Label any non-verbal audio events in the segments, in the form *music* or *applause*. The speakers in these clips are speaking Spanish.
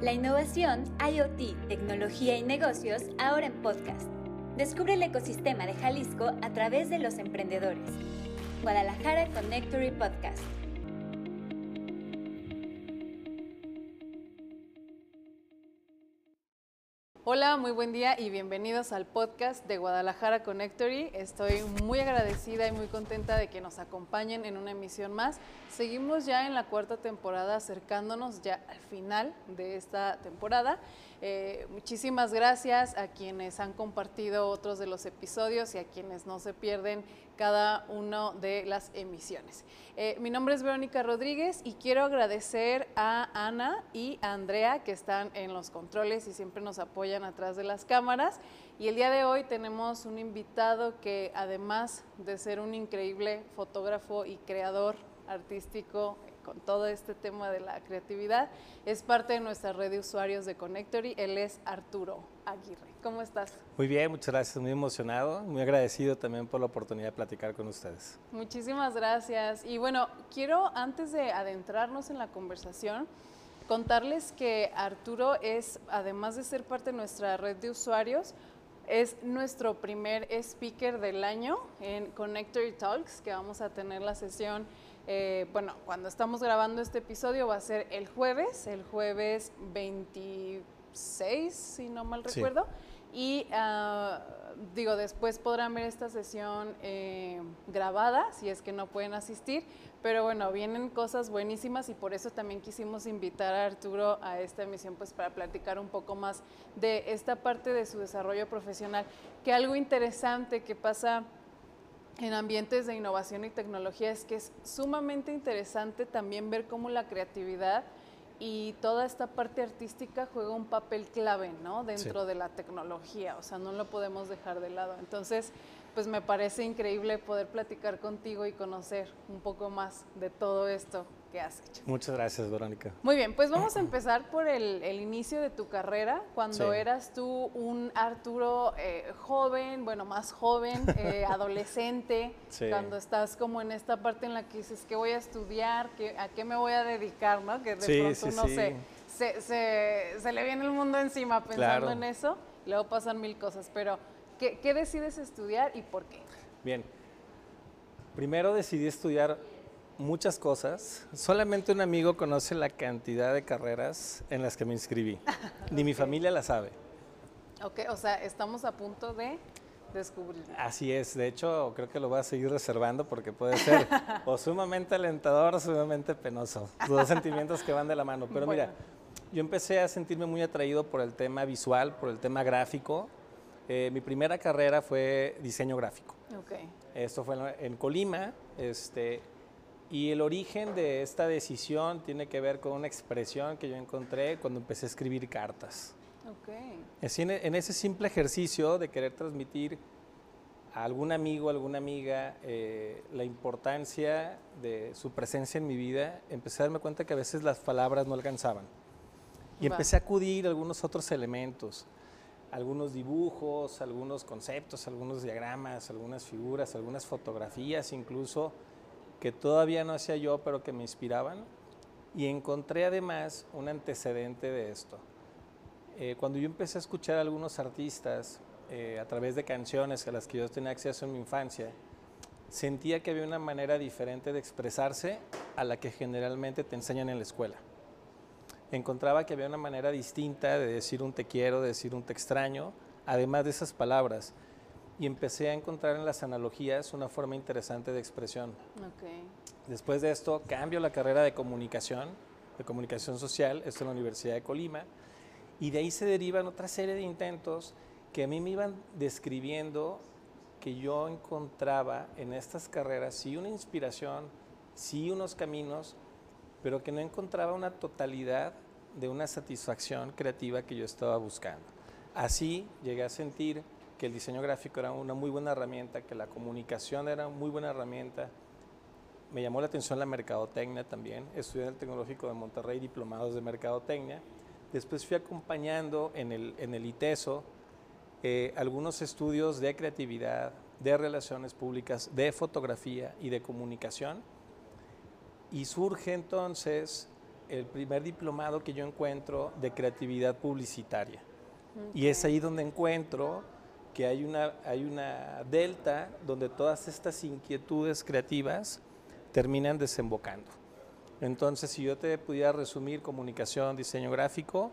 La innovación, IoT, tecnología y negocios ahora en podcast. Descubre el ecosistema de Jalisco a través de los emprendedores. Guadalajara Connectory Podcast. Hola, muy buen día y bienvenidos al podcast de Guadalajara Connectory. Estoy muy agradecida y muy contenta de que nos acompañen en una emisión más. Seguimos ya en la cuarta temporada, acercándonos ya al final de esta temporada. Eh, muchísimas gracias a quienes han compartido otros de los episodios y a quienes no se pierden cada una de las emisiones. Eh, mi nombre es Verónica Rodríguez y quiero agradecer a Ana y a Andrea que están en los controles y siempre nos apoyan atrás de las cámaras. Y el día de hoy tenemos un invitado que además de ser un increíble fotógrafo y creador artístico con todo este tema de la creatividad. Es parte de nuestra red de usuarios de Connectory. Él es Arturo Aguirre. ¿Cómo estás? Muy bien, muchas gracias. Muy emocionado, muy agradecido también por la oportunidad de platicar con ustedes. Muchísimas gracias. Y bueno, quiero antes de adentrarnos en la conversación, contarles que Arturo es, además de ser parte de nuestra red de usuarios, es nuestro primer speaker del año en Connectory Talks, que vamos a tener la sesión eh, bueno, cuando estamos grabando este episodio va a ser el jueves, el jueves 26, si no mal recuerdo. Y ah, digo, después podrán ver esta sesión eh, grabada, si es que no pueden asistir. Pero bueno, vienen cosas buenísimas y por eso también quisimos invitar a Arturo a esta emisión, pues para platicar un poco más de esta parte de su desarrollo profesional. Que algo interesante que pasa en ambientes de innovación y tecnología es que es sumamente interesante también ver cómo la creatividad y toda esta parte artística juega un papel clave, ¿no? Dentro de la tecnología, o sea, no lo podemos dejar de lado. Entonces, pues me parece increíble poder platicar contigo y conocer un poco más de todo esto que has hecho. Muchas gracias, Verónica. Muy bien, pues vamos a empezar por el, inicio de tu carrera, cuando eras tú un Arturo eh, joven, bueno, más joven, eh, *laughs* adolescente, cuando estás como en esta parte en la que dices, ¿qué voy a estudiar? ¿Qué, ¿A qué me voy a dedicar? ¿no? Que de pronto uno se, se, se, le viene el mundo encima pensando en eso, y luego pasan mil cosas, pero ¿qué, ¿qué decides estudiar y por qué? Bien, primero decidí estudiar muchas cosas. Solamente un amigo conoce la cantidad de carreras en las que me inscribí. *laughs* Ni mi familia la sabe. Ok, o sea, estamos a punto de descubrir. Así es, de hecho creo que lo voy a seguir reservando porque puede ser *laughs* o sumamente alentador o sumamente penoso. Dos sentimientos que van de la mano. Pero mira, yo empecé a sentirme muy atraído por el tema visual, por el tema gráfico. Eh, mi primera carrera fue diseño gráfico. Okay. Esto fue en Colima. Este, y el origen de esta decisión tiene que ver con una expresión que yo encontré cuando empecé a escribir cartas. Okay. En ese simple ejercicio de querer transmitir a algún amigo, alguna amiga, eh, la importancia de su presencia en mi vida, empecé a darme cuenta que a veces las palabras no alcanzaban. Y empecé a acudir a algunos otros elementos, algunos dibujos, algunos conceptos, algunos diagramas, algunas figuras, algunas fotografías incluso, que todavía no hacía yo, pero que me inspiraban. Y encontré además un antecedente de esto. Eh, cuando yo empecé a escuchar a algunos artistas eh, a través de canciones a las que yo tenía acceso en mi infancia, sentía que había una manera diferente de expresarse a la que generalmente te enseñan en la escuela. Encontraba que había una manera distinta de decir un te quiero, de decir un te extraño, además de esas palabras y empecé a encontrar en las analogías una forma interesante de expresión. Después de esto, cambio la carrera de comunicación, de comunicación social, esto en la Universidad de Colima, y de ahí se derivan otra serie de intentos que a mí me iban describiendo que yo encontraba en estas carreras sí una inspiración, sí unos caminos, pero que no encontraba una totalidad de una satisfacción creativa que yo estaba buscando. Así llegué a sentir que el diseño gráfico era una muy buena herramienta, que la comunicación era una muy buena herramienta. Me llamó la atención la mercadotecnia también. Estudié en el Tecnológico de Monterrey diplomados de mercadotecnia. Después fui acompañando en el, en el ITESO eh, algunos estudios de creatividad, de relaciones públicas, de fotografía y de comunicación. Y surge entonces el primer diplomado que yo encuentro de creatividad publicitaria. Y es ahí donde encuentro que hay una, hay una delta donde todas estas inquietudes creativas terminan desembocando. Entonces, si yo te pudiera resumir comunicación, diseño gráfico,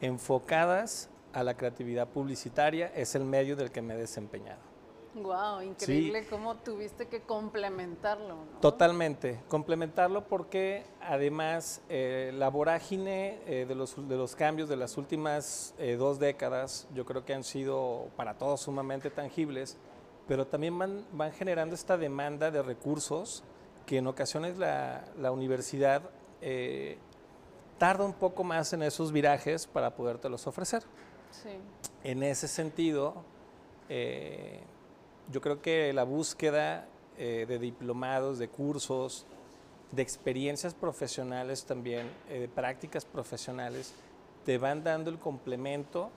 enfocadas a la creatividad publicitaria, es el medio del que me he desempeñado. Wow, increíble cómo tuviste que complementarlo. Totalmente, complementarlo porque además eh, la vorágine eh, de, los, de, los, cambios de las últimas eh, dos décadas, yo creo que han sido para todos sumamente tangibles, pero también van, van generando esta demanda de recursos que en ocasiones la, la universidad tarda un poco más en esos virajes para podértelos ofrecer. Sí. En ese sentido, yo creo que la búsqueda eh, de diplomados, de cursos, de experiencias profesionales también, eh, de prácticas profesionales, te van dando el complemento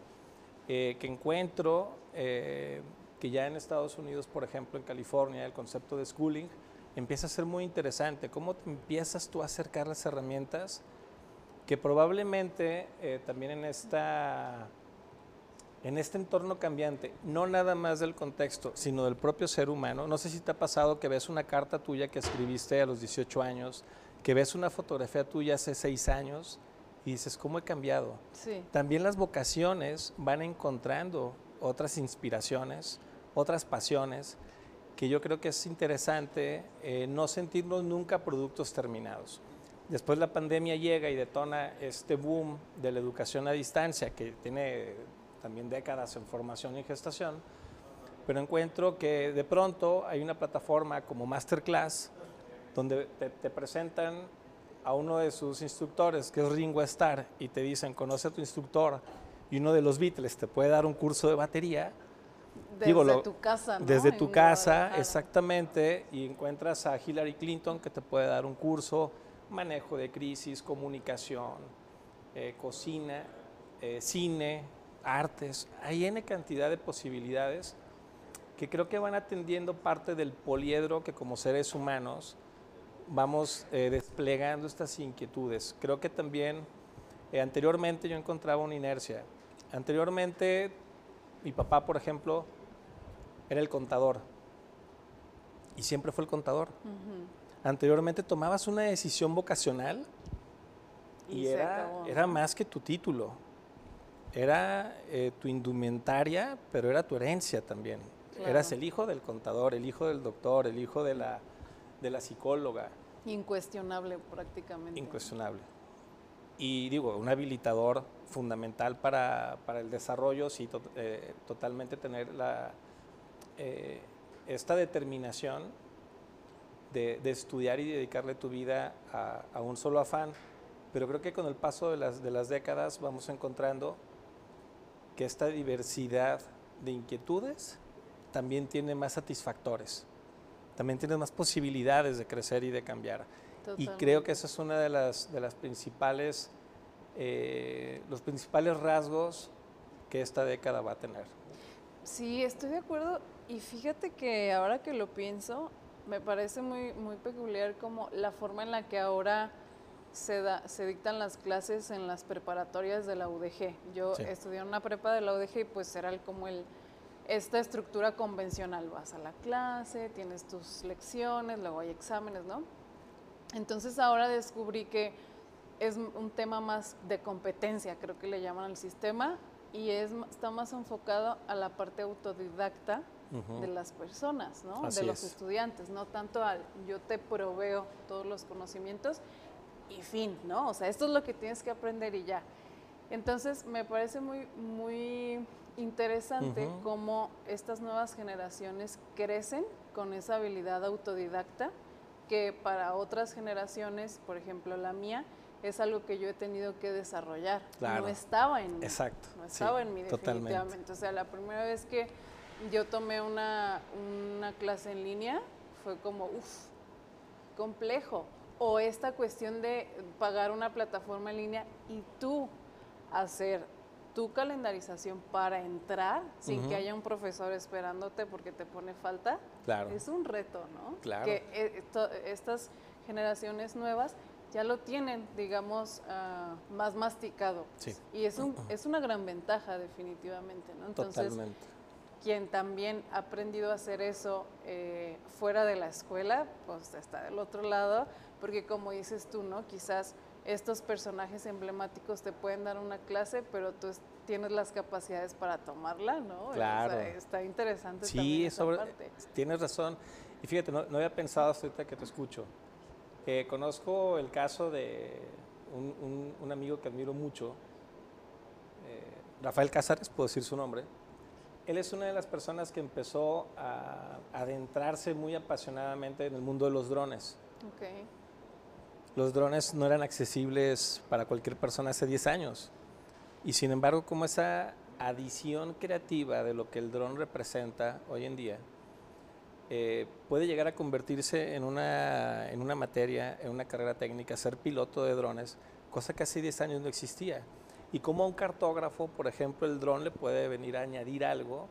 eh, que encuentro que ya en Estados Unidos, por ejemplo, en California, el concepto de schooling empieza a ser muy interesante. ¿Cómo te empiezas tú a acercar las herramientas que probablemente también en esta en este entorno cambiante, no nada más del contexto, sino del propio ser humano. No sé si te ha pasado que ves una carta tuya que escribiste a los 18 años, que ves una fotografía tuya hace 6 años y dices, ¿cómo he cambiado? Sí. También las vocaciones van encontrando otras inspiraciones, otras pasiones, que yo creo que es interesante eh, no sentirnos nunca productos terminados. Después la pandemia llega y detona este boom de la educación a distancia que tiene también décadas en formación y gestación, pero encuentro que de pronto hay una plataforma como Masterclass donde te, presentan a uno de sus instructores, que es Ringo Starr, y te dicen, conoce a tu instructor, y uno de los Beatles te puede dar un curso de batería. Desde tu casa, ¿no? Desde tu casa, exactamente, y encuentras a Hillary Clinton que te puede dar un curso, manejo de crisis, comunicación, eh, cocina, eh, cine, artes, hay N cantidad de posibilidades que creo que van atendiendo parte del poliedro que como seres humanos vamos eh, desplegando estas inquietudes. Creo que también eh, anteriormente yo encontraba una inercia. Anteriormente mi papá, por ejemplo, era el contador y siempre fue el contador. Anteriormente tomabas una decisión vocacional y, era, era más que tu título era eh, tu indumentaria, pero era tu herencia también. Eras el hijo del contador, el hijo del doctor, el hijo de la, de la psicóloga. Incuestionable prácticamente. Incuestionable. Y digo, un habilitador fundamental para, el desarrollo, sí, eh, totalmente tener la, eh, esta determinación de, estudiar y dedicarle tu vida a, a, un solo afán. Pero creo que con el paso de las, de las décadas vamos encontrando que esta diversidad de inquietudes también tiene más satisfactores, también tiene más posibilidades de crecer y de cambiar. Y creo que esa es una de las, de las principales, eh, los principales rasgos que esta década va a tener. Sí, estoy de acuerdo. Y fíjate que ahora que lo pienso, me parece muy, muy peculiar como la forma en la que ahora se, se dictan las clases en las preparatorias de la UDG. Yo estudié en una prepa de la UDG y pues era como el, esta estructura convencional. Vas a la clase, tienes tus lecciones, luego hay exámenes, ¿no? Entonces ahora descubrí que es un tema más de competencia, creo que le llaman al sistema, y es, está más enfocado a la parte autodidacta de las personas, ¿no? de los estudiantes, no tanto al yo te proveo todos los conocimientos y fin, ¿no? O sea, esto es lo que tienes que aprender y ya. Entonces, me parece muy, muy interesante cómo estas nuevas generaciones crecen con esa habilidad autodidacta que para otras generaciones, por ejemplo la mía, es algo que yo he tenido que desarrollar. No estaba en mí. Exacto. No estaba en mí definitivamente. O sea, la primera vez que yo tomé una, una clase en línea fue como, uff, complejo o esta cuestión de pagar una plataforma en línea y tú hacer tu calendarización para entrar sin que haya un profesor esperándote porque te pone falta, claro. es un reto, ¿no? Claro. Que eh, estas generaciones nuevas ya lo tienen, digamos, ah, más masticado. Y es, un, es una gran ventaja definitivamente, ¿no? Entonces, Totalmente. Quien también ha aprendido a hacer eso eh, fuera de la escuela, pues está del otro lado, porque como dices tú, ¿no? Quizás estos personajes emblemáticos te pueden dar una clase, pero tú tienes las capacidades para tomarla, ¿no? Claro. está interesante sí, también esa sobre, tienes razón. Y fíjate, no, había pensado hasta ahorita que te escucho. Eh, conozco el caso de un, amigo que admiro mucho, eh, Rafael Cázares, puedo decir su nombre. Él es una de las personas que empezó a adentrarse muy apasionadamente en el mundo de los drones. Okay. Los drones no eran accesibles para cualquier persona hace 10 años. Y sin embargo, como esa adición creativa de lo que el dron representa hoy en día, eh, puede llegar a convertirse en una, en una materia, en una carrera técnica, ser piloto de drones, cosa que hace 10 años no existía. Y como a un cartógrafo, por ejemplo, el dron le puede venir a añadir algo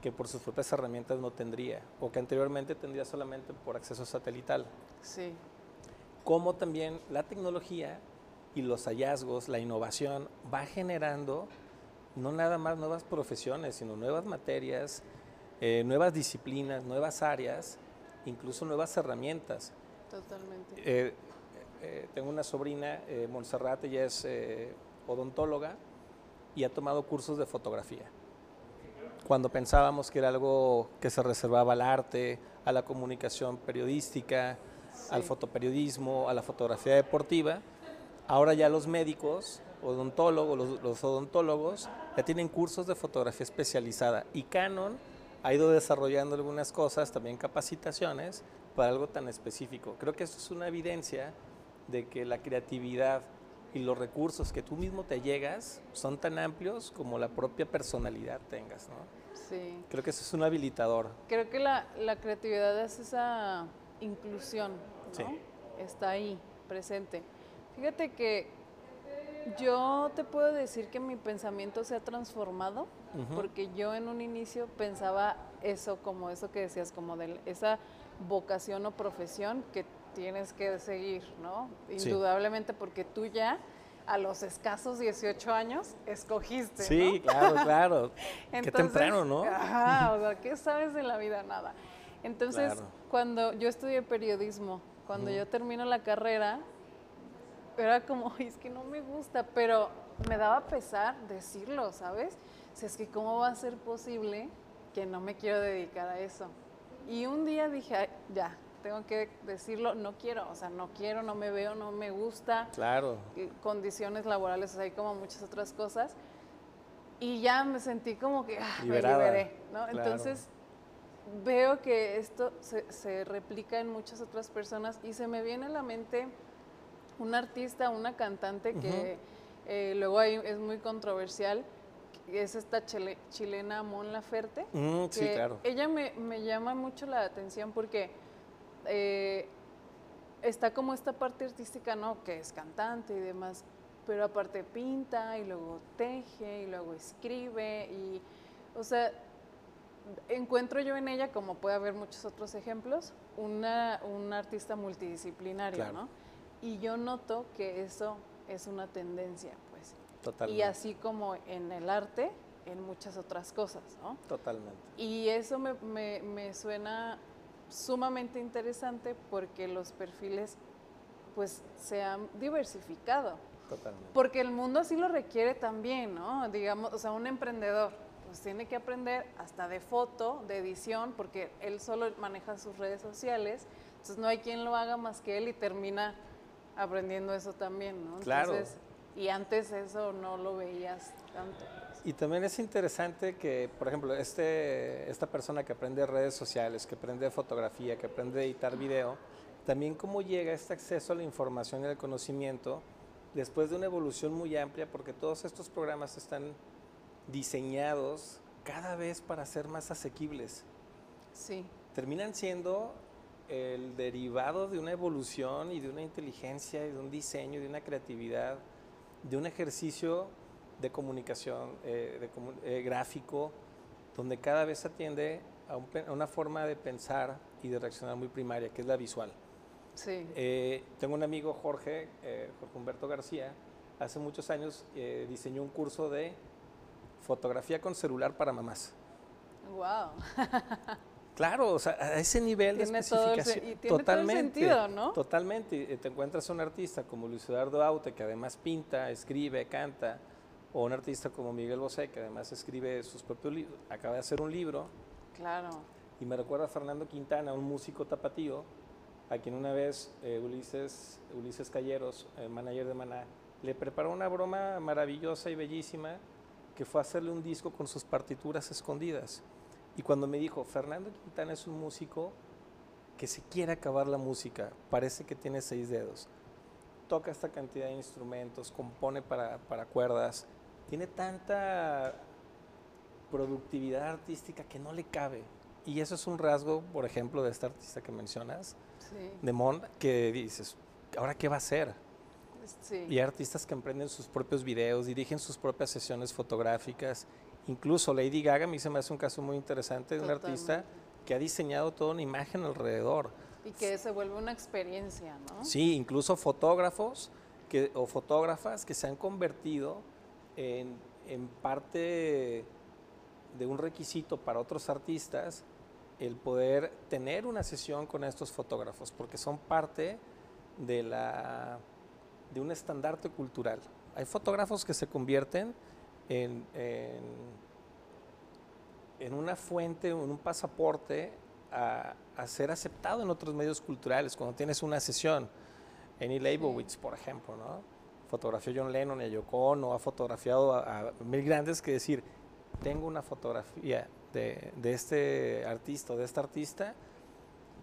que por sus propias herramientas no tendría, o que anteriormente tendría solamente por acceso satelital. Sí cómo también la tecnología y los hallazgos, la innovación va generando no nada más nuevas profesiones, sino nuevas materias, eh, nuevas disciplinas, nuevas áreas, incluso nuevas herramientas. Totalmente. Eh, eh, tengo una sobrina, Montserrat, ella es odontóloga y ha tomado cursos de fotografía. Cuando pensábamos que era algo que se reservaba al arte, a la comunicación periodística, al fotoperiodismo, a la fotografía deportiva. Ahora ya los médicos, odontólogos, los, odontólogos ya tienen cursos de fotografía especializada y Canon ha ido desarrollando algunas cosas, también capacitaciones para algo tan específico. Creo que eso es una evidencia de que la creatividad y los recursos que tú mismo te llegas son tan amplios como la propia personalidad tengas, ¿no? Sí. Creo que eso es un habilitador. Creo que la, la creatividad es esa inclusión, Está ahí, presente. Fíjate que yo te puedo decir que mi pensamiento se ha transformado, porque yo en un inicio pensaba eso, como eso que decías, como de esa vocación o profesión que tienes que seguir, ¿no? Indudablemente porque tú ya a los escasos 18 años escogiste. Sí, claro, claro. *laughs* Qué temprano, ¿no? Ajá, o sea, *laughs* ¿qué sabes de la vida? Nada. Entonces, cuando yo estudié periodismo, cuando yo termino la carrera, era como, es que no me gusta, pero me daba pesar decirlo, ¿sabes? O es que cómo va a ser posible que no me quiero dedicar a eso. Y un día dije, ya, tengo que decirlo, no quiero, o sea, no quiero, no me veo, no me gusta. Claro. Condiciones laborales, o como muchas otras cosas. Y ya me sentí como que ah, me liberé, ¿no? Entonces veo que esto se, replica en muchas otras personas y se me viene a la mente un artista, una cantante que eh, luego es muy controversial, que es esta chilena Mon Laferte. Mm, sí, claro. Ella me, llama mucho la atención porque eh, está como esta parte artística, ¿no? Que es cantante y demás, pero aparte pinta y luego teje y luego escribe y, o sea, encuentro yo en ella, como puede haber muchos otros ejemplos, una, artista multidisciplinaria, ¿no? Y yo noto que eso es una tendencia, pues. Totalmente. Y así como en el arte, en muchas otras cosas, ¿no? Totalmente. Y eso me, me suena sumamente interesante porque los perfiles, pues, se han diversificado. Totalmente. Porque el mundo así lo requiere también, ¿no? Digamos, o sea, un emprendedor pues tiene que aprender hasta de foto, de edición, porque él solo maneja sus redes sociales, entonces no hay quien lo haga más que él y termina aprendiendo eso también, ¿no? Claro. y antes eso no lo veías tanto. Y también es interesante que, por ejemplo, este, esta persona que aprende redes sociales, que aprende fotografía, que aprende a editar video, también cómo llega este acceso a la información y al conocimiento después de una evolución muy amplia, porque todos estos programas están diseñados cada vez para ser más asequibles. Sí. Terminan siendo el derivado de una evolución y de una inteligencia y de un diseño y de una creatividad, de un ejercicio de comunicación eh, eh, gráfico, donde cada vez atiende a, una forma de pensar y de reaccionar muy primaria, que es la visual. Sí. Eh, tengo un amigo, Jorge, eh, Jorge Humberto García, hace muchos años eh, diseñó un curso de fotografía con celular para mamás. Wow. *laughs* Claro, o sea, a ese nivel de Tiene todo el especificación. y tiene todo el totalmente, sentido, ¿no? Totalmente. Y, Te encuentras un artista como Luis Eduardo Aute, que además pinta, escribe, canta, o un artista como Miguel Bosé, que además escribe sus propios libros, acaba de hacer un libro, Claro. y me recuerda a Fernando Quintana, un músico tapatío, a quien una vez eh, Ulises, Ulises Calleros, el manager de Maná, le preparó una broma maravillosa y bellísima que fue hacerle un disco con sus partituras escondidas. Y cuando me dijo, Fernando Quintana es un músico que se quiere acabar la música, parece que tiene seis dedos, toca esta cantidad de instrumentos, compone para, para cuerdas, tiene tanta productividad artística que no le cabe. Y eso es un rasgo, por ejemplo, de esta artista que mencionas, Sí. de Mond, que dices, ¿ahora qué va a hacer? Sí. Y hay artistas que emprenden sus propios videos, dirigen sus propias sesiones fotográficas. Incluso Lady Gaga, a mí se me hace un caso muy interesante de un artista que ha diseñado toda una imagen alrededor. Y que se vuelve una experiencia, ¿no? Sí, incluso fotógrafos que, o fotógrafas que se han convertido en, en parte de un requisito para otros artistas el poder tener una sesión con estos fotógrafos, porque son parte de, la, de un estandarte cultural. Hay fotógrafos que se convierten en, en, en una fuente, en un pasaporte a, a ser aceptado en otros medios culturales. Cuando tienes una sesión, Annie Leibovitz, por ejemplo, ¿no? Fotografió John Lennon y a Yoko Ono, ha fotografiado a, a mil grandes que decir, tengo una fotografía de, de este artista o de esta artista,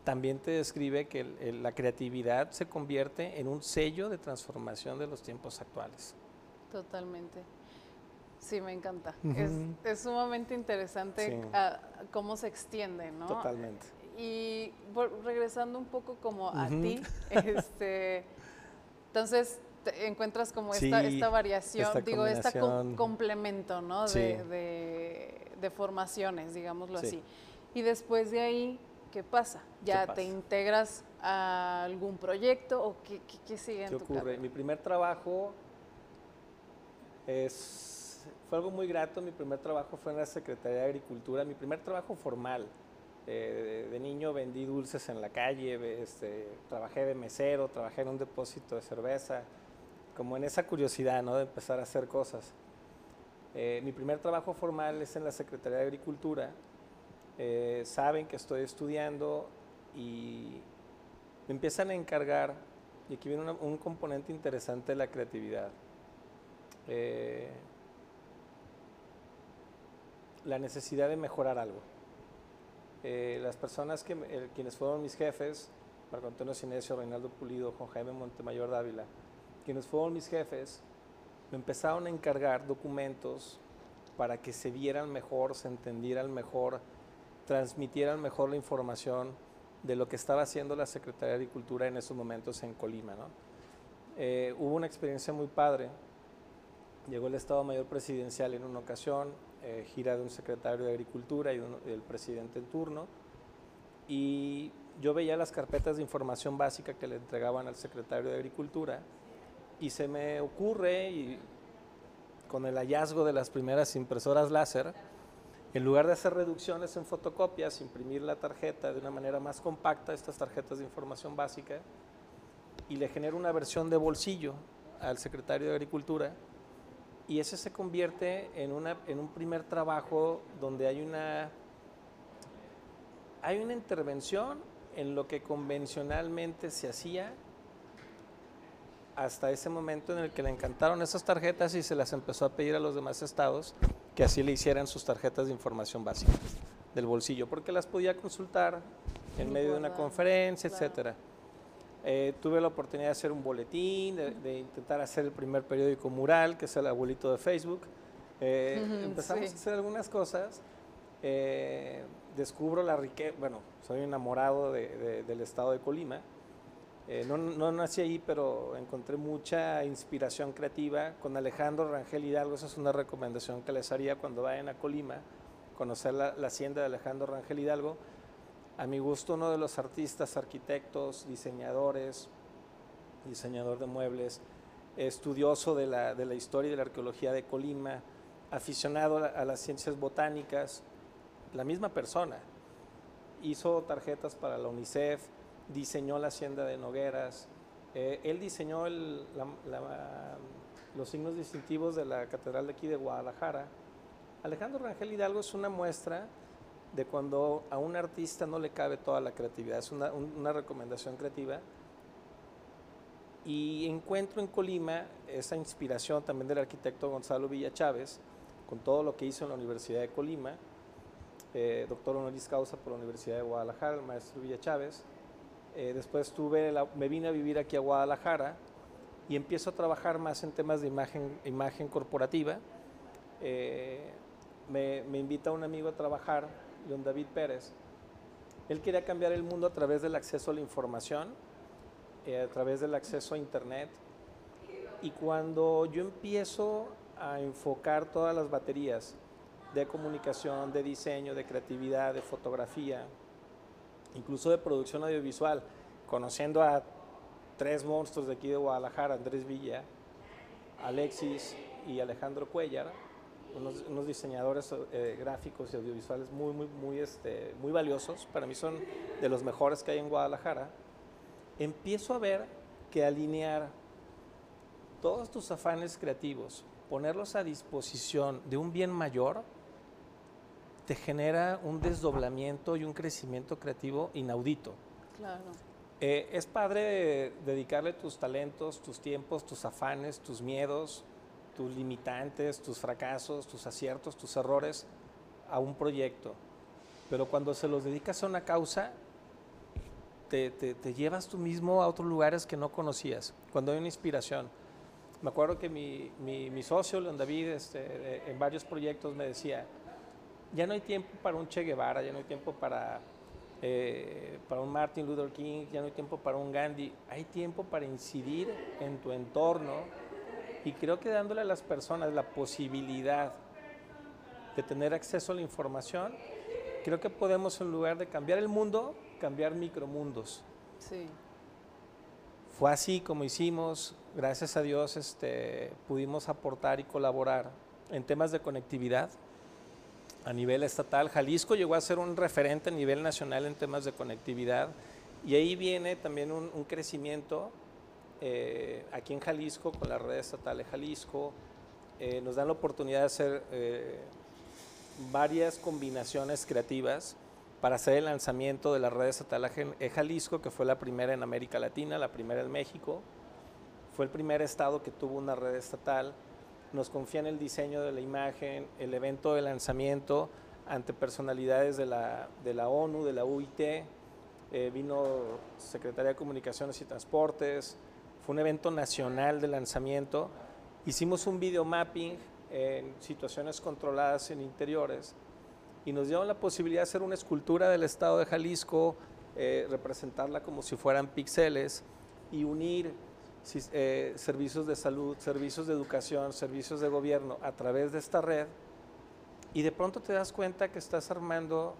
también te describe que el- el- la creatividad se convierte en un sello de transformación de los tiempos actuales. Totalmente. Sí, me encanta. Es, es sumamente interesante Sí. cómo se extiende, ¿no? Totalmente. Y regresando un poco como a ti, *laughs* este, entonces te encuentras como esta, Sí, esta variación, esta digo, este complemento, ¿no? Sí. De, de- de formaciones, digámoslo Sí. así. Y después de ahí, ¿qué pasa? ¿Ya pasa? te integras a algún proyecto o qué, qué- qué sigue en ¿Qué tu ocurre? carrera? Mi primer trabajo es, fue algo muy grato. Mi primer trabajo fue en la Secretaría de Agricultura. Mi primer trabajo formal. Eh, de, de niño vendí dulces en la calle, este, trabajé de mesero, trabajé en un depósito de cerveza, como en esa curiosidad ¿no? de empezar a hacer cosas. Eh, mi primer trabajo formal es en la Secretaría de Agricultura. Eh, saben que estoy estudiando y me empiezan a encargar, y aquí viene un componente interesante de la creatividad. Eh, la necesidad de mejorar algo. Las personas que, quienes fueron mis jefes, Marco Antonio Sinesio, Reinaldo Pulido, Juan Jaime Montemayor Dávila, quienes fueron mis jefes, me empezaron a encargar documentos para que se vieran mejor, se entendieran mejor, transmitieran mejor la información de lo que estaba haciendo la Secretaría de Agricultura en esos momentos en Colima. ¿no? Eh, hubo una experiencia muy padre. Llegó el Estado Mayor Presidencial en una ocasión, eh, gira de un secretario de Agricultura y un- el presidente en turno, y yo veía las carpetas de información básica que le entregaban al secretario de Agricultura, y se me ocurre, y con el hallazgo de las primeras impresoras láser, en lugar de hacer reducciones en fotocopias, imprimir la tarjeta de una manera más compacta, estas tarjetas de información básica, y le genero una versión de bolsillo al secretario de Agricultura, y ese se convierte en, una, en un primer trabajo donde hay una, hay una intervención en lo que convencionalmente se hacía hasta ese momento en el que le encantaron esas tarjetas y se las empezó a pedir a los demás estados que así le hicieran sus tarjetas de información básica del bolsillo, porque las podía consultar en medio de una conferencia, claro. etcétera. Eh, tuve la oportunidad de hacer un boletín, de, de intentar hacer el primer periódico mural, que es el abuelito de Facebook. Eh, empezamos sí. a hacer algunas cosas. Eh, descubro la riqueza, bueno, soy enamorado de- de- del estado de Colima. Eh, no, no nací ahí, pero encontré mucha inspiración creativa con Alejandro Rangel Hidalgo. Esa es una recomendación que les haría cuando vayan a Colima, conocer la, hacienda de Alejandro Rangel Hidalgo. a mi gusto uno de los artistas, arquitectos, diseñadores, diseñador de muebles, estudioso de la, de la historia y de la arqueología de Colima, aficionado a, las ciencias botánicas, la misma persona. Hizo tarjetas para la UNICEF, diseñó la hacienda de Nogueras, eh, él diseñó los signos distintivos de la catedral de aquí de Guadalajara. Alejandro Rangel Hidalgo es una muestra de cuando a un artista no le cabe toda la creatividad, es una, recomendación creativa. Y encuentro en Colima esa inspiración también del arquitecto Gonzalo Villa Chávez, con todo lo que hizo en la Universidad de Colima, eh, doctor honoris causa por la Universidad de Guadalajara, el maestro Villa Chávez. Eh, después tuve me vine a vivir aquí a Guadalajara y empiezo a trabajar más en temas de imagen, imagen corporativa. Eh, me, me invita un amigo a trabajar don David Pérez. Él quería cambiar el mundo a través del acceso a la información, eh, a través del acceso a Internet. Y cuando yo empiezo a enfocar todas las baterías de comunicación, de diseño, de creatividad, de fotografía, incluso de producción audiovisual, conociendo a tres monstruos de aquí de Guadalajara, Andrés Villa, Alexis y Alejandro Cuellar, unos, diseñadores eh, gráficos y audiovisuales muy, muy, muy, este, muy valiosos, para mí son de los mejores que hay en Guadalajara, empiezo a ver que alinear todos tus afanes creativos, ponerlos a disposición de un bien mayor, te genera un desdoblamiento y un crecimiento creativo inaudito. Claro. Eh, es padre dedicarle tus talentos, tus tiempos, tus afanes, tus miedos, tus limitantes, tus fracasos, tus aciertos, tus errores a un proyecto. Pero cuando se los dedicas a una causa, te, llevas tú mismo a otros lugares que no conocías, cuando hay una inspiración. Me acuerdo que mi, mi, socio, Leon David, este, en varios proyectos me decía, ya no hay tiempo para un Che Guevara, ya no hay tiempo para, eh, para un Martin Luther King, ya no hay tiempo para un Gandhi, hay tiempo para incidir en tu entorno, y creo que dándole a las personas la posibilidad de tener acceso a la información, creo que podemos en lugar de cambiar el mundo, cambiar micromundos. Sí. Fue así como hicimos, gracias a Dios este, pudimos aportar y colaborar en temas de conectividad a nivel estatal. Jalisco llegó a ser un referente a nivel nacional en temas de conectividad y ahí viene también un, crecimiento eh, aquí en Jalisco, con la red estatal de Jalisco, eh, nos dan la oportunidad de hacer eh, varias combinaciones creativas para hacer el lanzamiento de la red estatal de Jalisco, que fue la primera en América Latina, la primera en México. Fue el primer estado que tuvo una red estatal. Nos confían el diseño de la imagen, el evento de lanzamiento ante personalidades de la, de la ONU, de la UIT. vino Secretaría de Comunicaciones y Transportes, fue un evento nacional de lanzamiento. Hicimos un video mapping en situaciones controladas en interiores y nos dieron la posibilidad de hacer una escultura del estado de Jalisco, eh, representarla como si fueran píxeles y unir eh, servicios de salud, servicios de educación, servicios de gobierno a través de esta red y de pronto te das cuenta que estás armando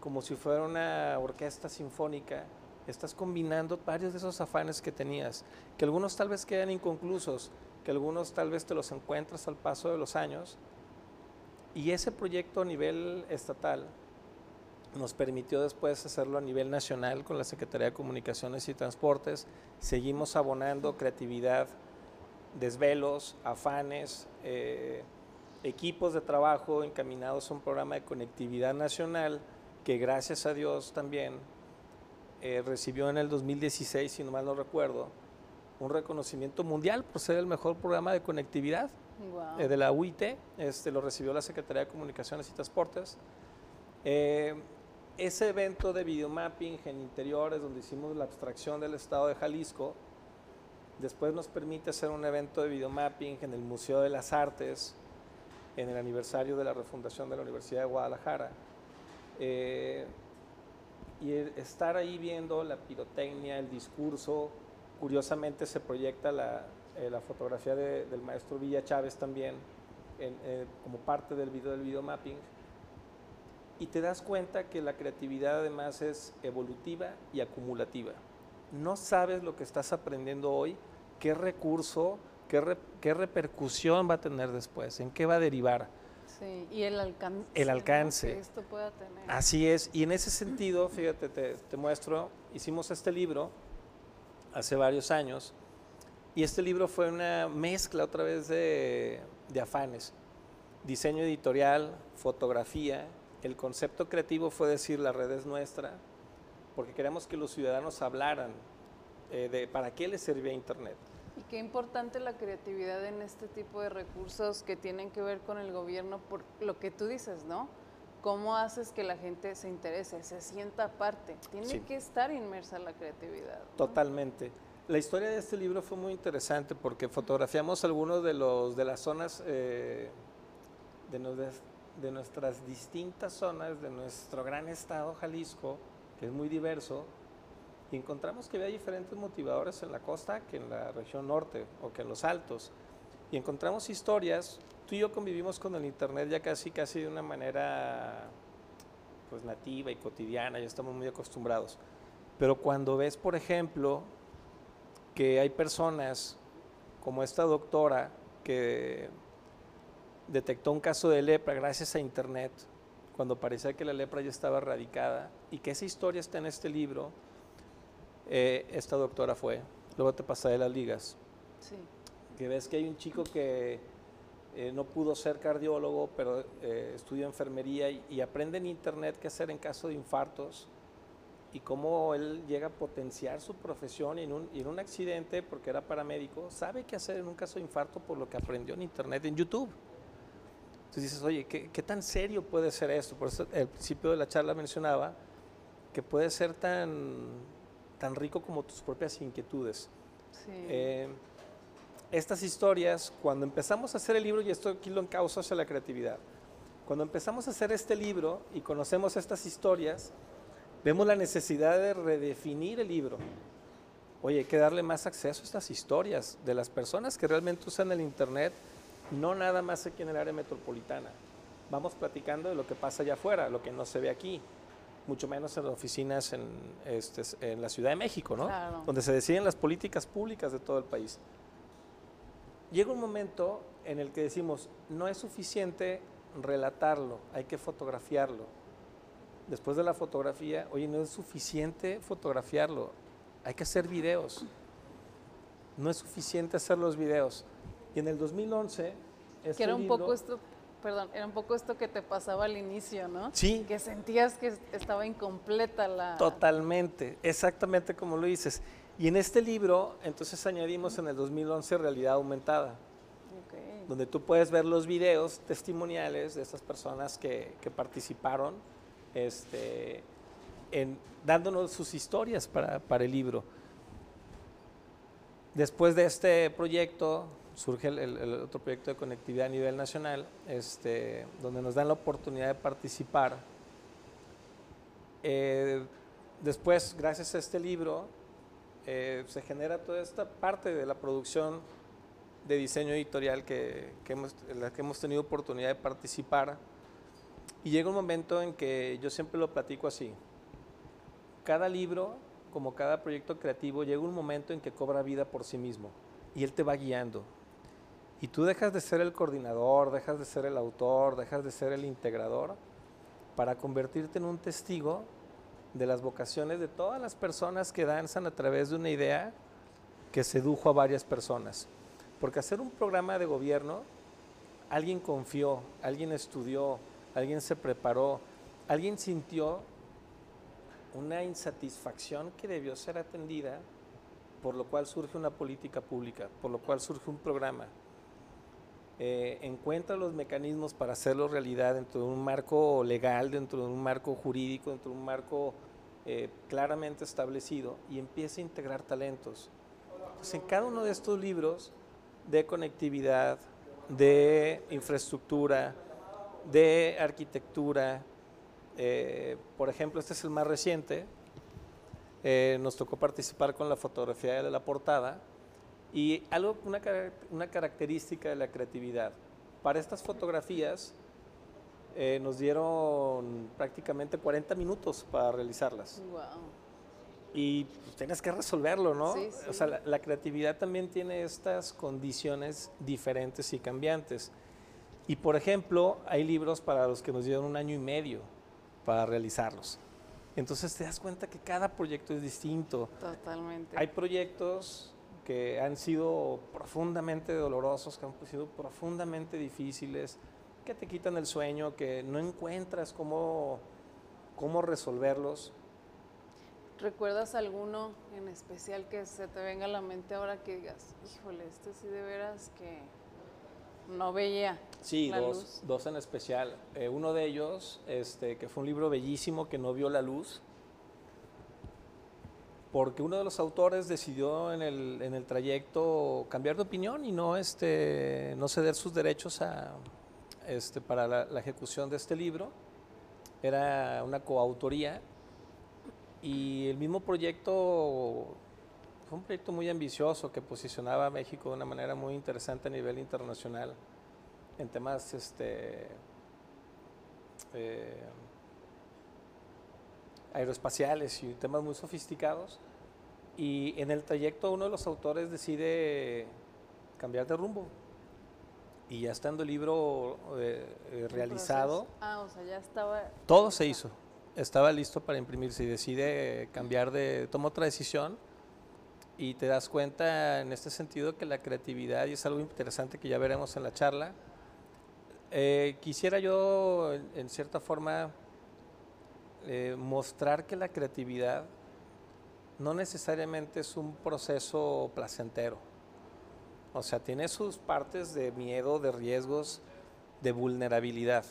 como si fuera una orquesta sinfónica estás combinando varios de esos afanes que tenías, que algunos tal vez quedan inconclusos, que algunos tal vez te los encuentras al paso de los años. Y ese proyecto a nivel estatal nos permitió después hacerlo a nivel nacional con la Secretaría de Comunicaciones y Transportes. Seguimos abonando creatividad, desvelos, afanes, eh, equipos de trabajo encaminados a un programa de conectividad nacional que gracias a Dios también eh, recibió en el 2016, si no mal no recuerdo, un reconocimiento mundial por ser el mejor programa de conectividad eh, de la UIT. Este, lo recibió la Secretaría de Comunicaciones y Transportes. Eh, ese evento de videomapping en interiores, donde hicimos la abstracción del estado de Jalisco, después nos permite hacer un evento de videomapping en el Museo de las Artes, en el aniversario de la refundación de la Universidad de Guadalajara y estar ahí viendo la pirotecnia, el discurso, curiosamente se proyecta la, eh, fotografía del maestro Villa Chávez también eh, como parte del video del video mapping. Y te das cuenta que la creatividad además es evolutiva y acumulativa. No sabes lo que estás aprendiendo hoy, qué recurso, qué, qué repercusión va a tener después, en qué va a derivar. Sí, y el alcance. El alcance. Que esto pueda tener. Así es, y en ese sentido, fíjate, te, te muestro, hicimos este libro hace varios años, y este libro fue una mezcla otra vez de, de afanes. Diseño editorial, fotografía, el concepto creativo fue decir la red es nuestra, porque queremos que los ciudadanos hablaran eh, de para qué les servía Internet. Y qué importante la creatividad en este tipo de recursos que tienen que ver con el gobierno, por lo que tú dices, ¿no? ¿Cómo haces que la gente se interese, se sienta parte? Tiene que estar inmersa la creatividad. Totalmente. La historia de este libro fue muy interesante porque fotografiamos algunos de los de las zonas eh, de, de nuestras distintas zonas de nuestro gran estado, Jalisco, que es muy diverso, y encontramos que había diferentes motivadores en la costa que en la región norte o que en los altos. Y encontramos historias, tú y yo convivimos con el Internet ya casi, casi de una manera pues nativa y cotidiana, ya estamos muy acostumbrados. Pero cuando ves, por ejemplo, que hay personas como esta doctora que detectó un caso de lepra gracias a Internet, cuando parecía que la lepra ya estaba erradicada, y que esa historia está en este libro, eh, esta doctora fue. Luego te pasaré las ligas. Sí. Que ves que hay un chico que eh, no pudo ser cardiólogo, pero eh, estudió enfermería y, aprende en Internet qué hacer en caso de infartos y cómo él llega a potenciar su profesión y en, un, y en un accidente, porque era paramédico, sabe qué hacer en un caso de infarto por lo que aprendió en Internet, en YouTube. Entonces dices, oye, ¿qué, tan serio puede ser esto? Por eso al principio de la charla mencionaba que puede ser tan, tan rico como tus propias inquietudes. Eh, estas historias, cuando empezamos a hacer el libro, y esto aquí lo encausa hacia la creatividad, cuando empezamos a hacer este libro y conocemos estas historias, vemos la necesidad de redefinir el libro. Oye, hay que darle más acceso a estas historias de las personas que realmente usan el Internet no nada más aquí en el área metropolitana. Vamos platicando de lo que pasa allá afuera, lo que no se ve aquí, mucho menos en las oficinas en, este, en la Ciudad de México, ¿no? Donde se deciden las políticas públicas de todo el país. Llega un momento en el que decimos, no es suficiente relatarlo, hay que fotografiarlo. Después de la fotografía, oye, no es suficiente fotografiarlo, hay que hacer videos. No es suficiente hacer los videos y en el 2011... Este que era un poco esto, perdón, era un poco esto que te pasaba al inicio, ¿no? Sí. Que sentías que estaba incompleta la... Totalmente, exactamente como lo dices. Y en este libro, entonces añadimos en el 2011 realidad aumentada, donde tú puedes ver los videos testimoniales de estas personas que, que participaron, este, en, dándonos sus historias para, para el libro. Después de este proyecto, surge el, otro proyecto de conectividad a nivel nacional, este, donde nos dan la oportunidad de participar. Eh, después, gracias a este libro, eh, se genera toda esta parte de la producción de diseño editorial que, hemos, en la que hemos tenido oportunidad de participar. Y llega un momento en que yo siempre lo platico así. Cada libro, como cada proyecto creativo, llega un momento en que cobra vida por sí mismo y él te va guiando. Y tú dejas de ser el coordinador, dejas de ser el autor, dejas de ser el integrador para convertirte en un testigo de las vocaciones de todas las personas que danzan a través de una idea que sedujo a varias personas. Porque hacer un programa de gobierno, alguien confió, alguien estudió, alguien se preparó, alguien sintió una insatisfacción que debió ser atendida, por lo cual surge una política pública, por lo cual surge un programa. Eh, encuentra los mecanismos para hacerlo realidad dentro de un marco legal, dentro de un marco jurídico, dentro de un marco eh, claramente establecido y empieza a integrar talentos. en cada uno de estos libros de conectividad, de infraestructura, de arquitectura, eh, por ejemplo, este es el más reciente, nos tocó participar con la fotografía de la portada, y algo, una, una característica de la creatividad. Para estas fotografías, eh, nos dieron prácticamente 40 minutos para realizarlas. Wow. Y pues, tienes que resolverlo, ¿no? Sí, O sea, la, la creatividad también tiene estas condiciones diferentes y cambiantes. Y por ejemplo, hay libros para los que nos dieron un año y medio para realizarlos. Entonces te das cuenta que cada proyecto es distinto. Totalmente. Hay proyectos que han sido profundamente dolorosos, que han sido profundamente difíciles, que te quitan el sueño, que no encuentras cómo, cómo resolverlos. ¿Recuerdas alguno en especial que se te venga a la mente ahora que digas, híjole, este sí de veras que no veía Sí, la dos, luz? dos en especial. Eh, uno de ellos, este, que fue un libro bellísimo que no vio la luz, porque uno de los autores decidió en el, en el trayecto cambiar de opinión y no, este, no ceder sus derechos a, este, para la, ejecución de este libro. Era una coautoría y el mismo proyecto fue un proyecto muy ambicioso que posicionaba a México de una manera muy interesante a nivel internacional en temas este, eh, aeroespaciales y temas muy sofisticados. Y en el trayecto uno de los autores decide cambiar de rumbo. Y ya estando el libro eh, eh, ¿En realizado? Ah, o sea, ya estaba. todo se hizo. Estaba listo para imprimirse y decide cambiar de, toma otra decisión y te das cuenta en este sentido que la creatividad, y es algo interesante que ya veremos en la charla, eh, quisiera yo en, en cierta forma eh, mostrar que la creatividad no necesariamente es un proceso placentero. O sea, tiene sus partes de miedo, de riesgos, de vulnerabilidad,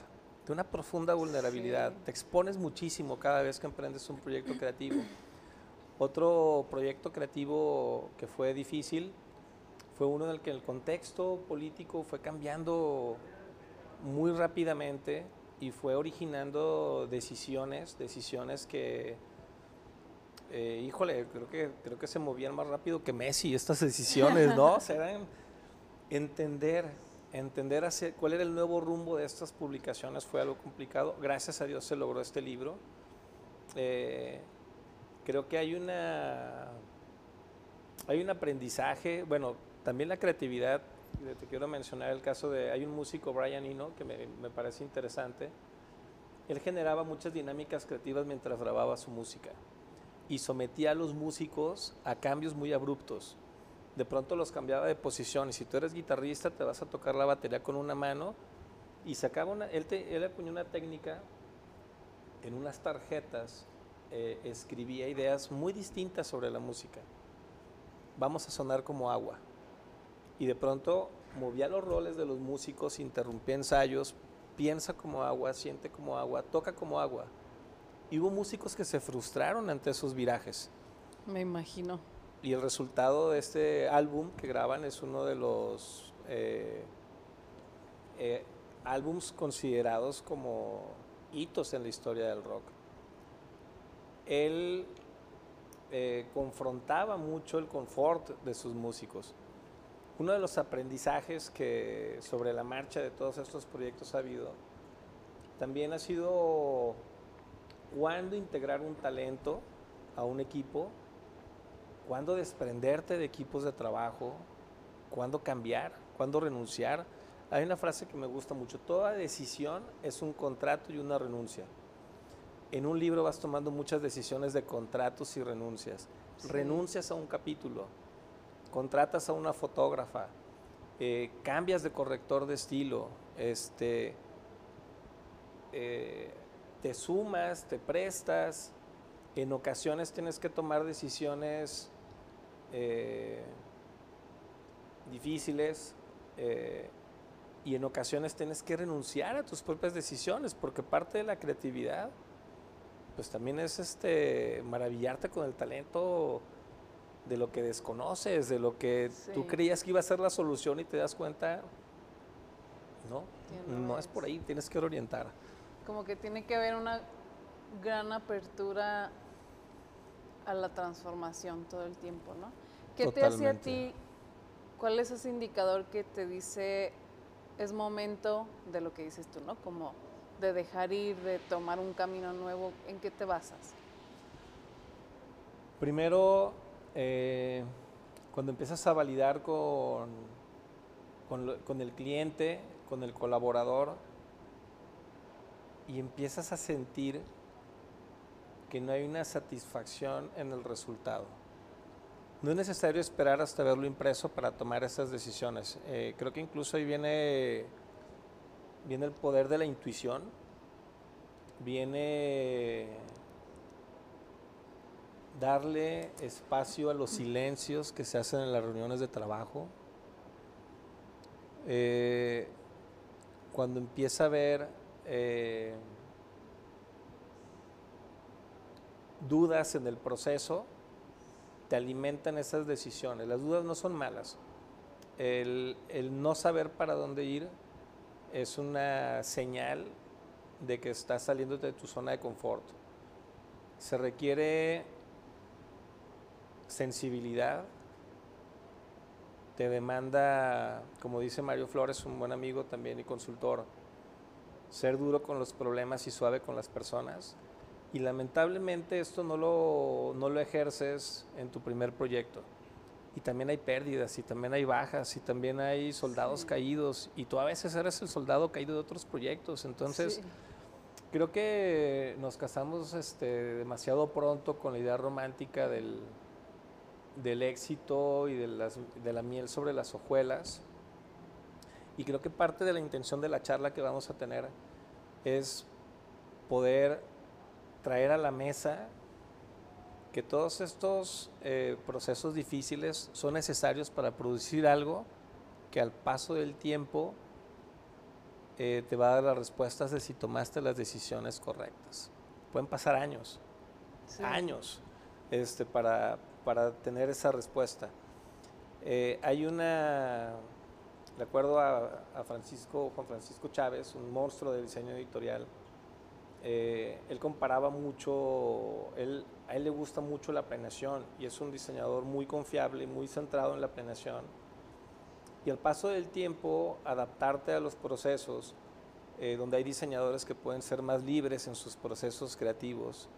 de una profunda vulnerabilidad. Sí. Te expones muchísimo cada vez que emprendes un proyecto creativo. Otro proyecto creativo que fue difícil fue uno en el que el contexto político fue cambiando muy rápidamente y fue originando decisiones, decisiones que, eh, híjole, creo que, creo que se movían más rápido que Messi estas decisiones, ¿no? *laughs* O entender, entender hacia- cuál era el nuevo rumbo de estas publicaciones fue algo complicado. Gracias a Dios se logró este libro. Eh, creo que hay una hay un aprendizaje, bueno, también la creatividad. Te quiero mencionar el caso de, hay un músico, Brian Eno, que me, me parece interesante. Él generaba muchas dinámicas creativas mientras grababa su música y sometía a los músicos a cambios muy abruptos. De pronto los cambiaba de posición y si tú eres guitarrista te vas a tocar la batería con una mano y sacaba una, él, te, él acuñó una técnica en unas tarjetas, eh, escribía ideas muy distintas sobre la música. Vamos a sonar como agua. Y de pronto movía los roles de los músicos, interrumpía ensayos, piensa como agua, siente como agua, toca como agua. Y hubo músicos que se frustraron ante esos virajes. Me imagino. Y el resultado de este álbum que graban es uno de los eh, eh, álbums considerados como hitos en la historia del rock. Él eh, confrontaba mucho el confort de sus músicos. Uno de los aprendizajes que sobre la marcha de todos estos proyectos ha habido, también ha sido cuándo integrar un talento a un equipo, cuándo desprenderte de equipos de trabajo, cuándo cambiar, cuándo renunciar. Hay una frase que me gusta mucho, toda decisión es un contrato y una renuncia. En un libro vas tomando muchas decisiones de contratos y renuncias. Sí. Renuncias a un capítulo, contratas a una fotógrafa, eh, cambias de corrector de estilo, este, eh, te sumas, te prestas, en ocasiones tienes que tomar decisiones eh, difíciles eh, y en ocasiones tienes que renunciar a tus propias decisiones porque parte de la creatividad pues también es este maravillarte con el talento de lo que desconoces, de lo que tú creías que iba a ser la solución y te das cuenta, no, no es. por ahí, tienes que orientar. Como que tiene que haber una gran apertura a la transformación todo el tiempo, ¿no? ¿Qué te hace a ti? ¿Cuál es ese indicador que te dice es momento de lo que dices tú, ¿no? Como de dejar ir, de tomar un camino nuevo, ¿en qué te basas? Primero, eh, cuando empiezas a validar con, con, el cliente, con el colaborador, y empiezas a sentir que no hay una satisfacción en el resultado. No es necesario esperar hasta verlo impreso para tomar esas decisiones. Eh, creo que incluso ahí viene, viene el poder de la intuición, viene darle espacio a los silencios que se hacen en las reuniones de trabajo. Eh, cuando empieza a haber eh, dudas en el proceso, te alimentan esas decisiones. Las dudas no son malas. El, no saber para dónde ir es una señal de que estás saliendo de tu zona de confort. Se requiere sensibilidad, te demanda, como dice Mario Flores, un buen amigo también y consultor, ser duro con los problemas y suave con las personas y lamentablemente esto no lo, no lo ejerces en tu primer proyecto. Y también hay pérdidas, y también hay bajas, y también hay soldados caídos, y tú a veces eres el soldado caído de otros proyectos. Entonces, creo que nos casamos este, demasiado pronto con la idea romántica del, del éxito y de, las, de la miel sobre las hojuelas. Y creo que parte de la intención de la charla que vamos a tener es poder traer a la mesa que todos estos eh, procesos difíciles son necesarios para producir algo que al paso del tiempo eh, te va a dar las respuestas de si tomaste las decisiones correctas. Pueden pasar años, años, este, para, para, tener esa respuesta. Eh, hay una, de acuerdo a, a Francisco, Juan Francisco Chávez, un monstruo del diseño editorial, eh, él comparaba mucho, él, a él le gusta mucho la planeación y es un diseñador muy confiable, muy centrado en la planeación. Y al paso del tiempo, adaptarte a los procesos, eh, donde hay diseñadores que pueden ser más libres en sus procesos creativos.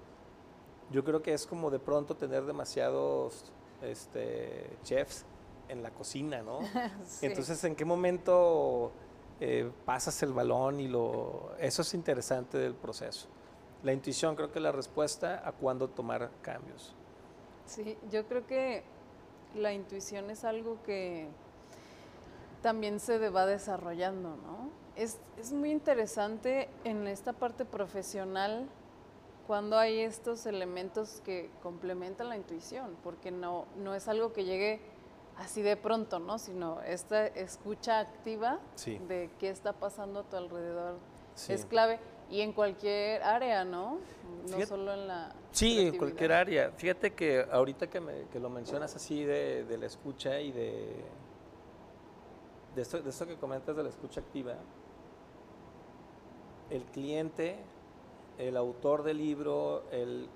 Yo creo que es como de pronto tener demasiados este, chefs en la cocina, ¿no? *laughs* Entonces, ¿en qué momento eh, pasas el balón y lo... Eso es interesante del proceso. La intuición creo que es la respuesta a cuándo tomar cambios. Sí, yo creo que la intuición es algo que también se va desarrollando, ¿no? Es, es muy interesante en esta parte profesional cuando hay estos elementos que complementan la intuición, porque no, no es algo que llegue así de pronto, ¿no? Sino esta escucha activa de qué está pasando a tu alrededor es clave y en cualquier área, ¿no? no solo en la... Sí, en cualquier área. Fíjate que ahorita que, me, que lo mencionas así de, de, la escucha y de, de, esto, de esto que comentas de la escucha activa, el cliente el autor del libro, el,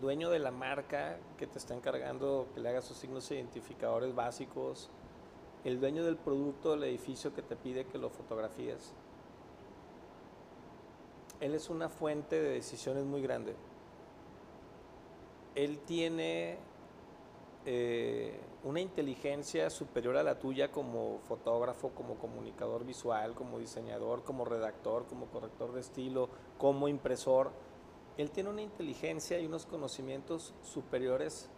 dueño de la marca que te está encargando que le hagas sus signos identificadores básicos, el dueño del producto del edificio que te pide que lo fotografíes. Él es una fuente de decisiones muy grande. Él tiene eh, una inteligencia superior a la tuya como fotógrafo, como comunicador visual, como diseñador, como redactor, como corrector de estilo, como impresor. Él tiene una inteligencia y unos conocimientos superiores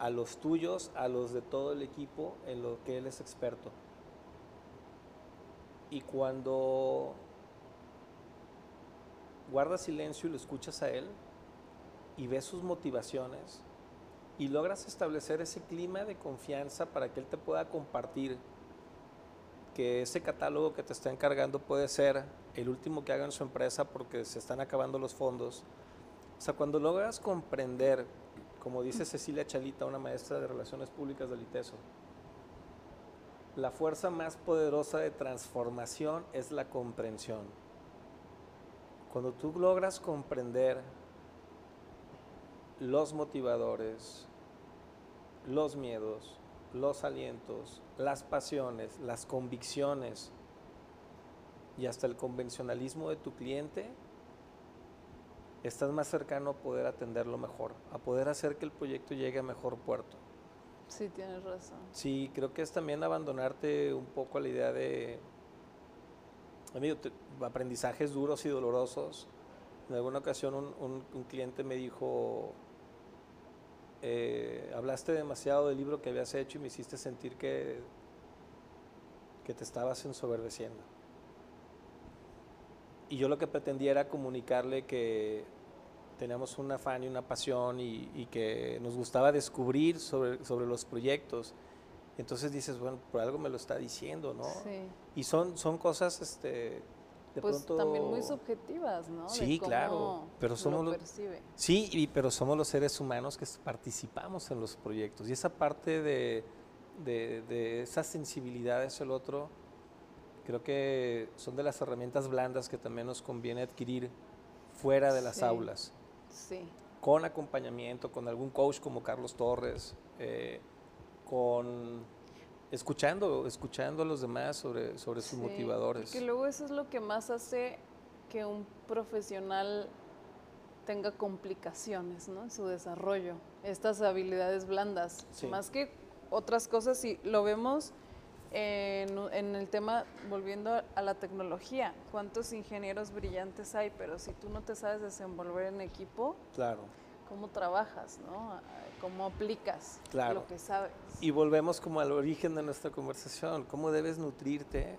a los tuyos, a los de todo el equipo en lo que él es experto. Y cuando guardas silencio y lo escuchas a él y ves sus motivaciones, y logras establecer ese clima de confianza para que él te pueda compartir que ese catálogo que te está encargando puede ser el último que haga en su empresa porque se están acabando los fondos. O sea, cuando logras comprender, como dice Cecilia Chalita, una maestra de Relaciones Públicas del ITESO, la fuerza más poderosa de transformación es la comprensión. Cuando tú logras comprender los motivadores, los miedos, los alientos, las pasiones, las convicciones y hasta el convencionalismo de tu cliente, estás más cercano a poder atenderlo mejor, a poder hacer que el proyecto llegue a mejor puerto. Sí, tienes razón. Sí, creo que es también abandonarte un poco a la idea de amigo, aprendizajes duros y dolorosos. En alguna ocasión un, un, cliente me dijo, eh, hablaste demasiado del libro que habías hecho y me hiciste sentir que, que te estabas ensoberbeciendo. Y yo lo que pretendía era comunicarle que teníamos un afán y una pasión y, que nos gustaba descubrir sobre, sobre los proyectos. Entonces dices, bueno, por algo me lo está diciendo, ¿no? Sí. Y son, son cosas, este, de pues también muy subjetivas, ¿no? Sí, claro. Pero somos lo percibe. Sí, y, pero somos los seres humanos que participamos en los proyectos. Y esa parte de, de, de esa sensibilidad hacia el otro, creo que son de las herramientas blandas que también nos conviene adquirir fuera de las aulas. Sí. Con acompañamiento, con algún coach como Carlos Torres, eh, con escuchando, escuchando a los demás sobre, sobre sus motivadores. Que luego eso es lo que más hace que un profesional tenga complicaciones ¿no? en su desarrollo, estas habilidades blandas, más que otras cosas, si lo vemos en, el tema, volviendo a la tecnología, cuántos ingenieros brillantes hay, pero si tú no te sabes desenvolver en equipo, claro. ¿Cómo trabajas? ¿no? ¿Cómo aplicas lo que sabes? Y volvemos como al origen de nuestra conversación, ¿cómo debes nutrirte?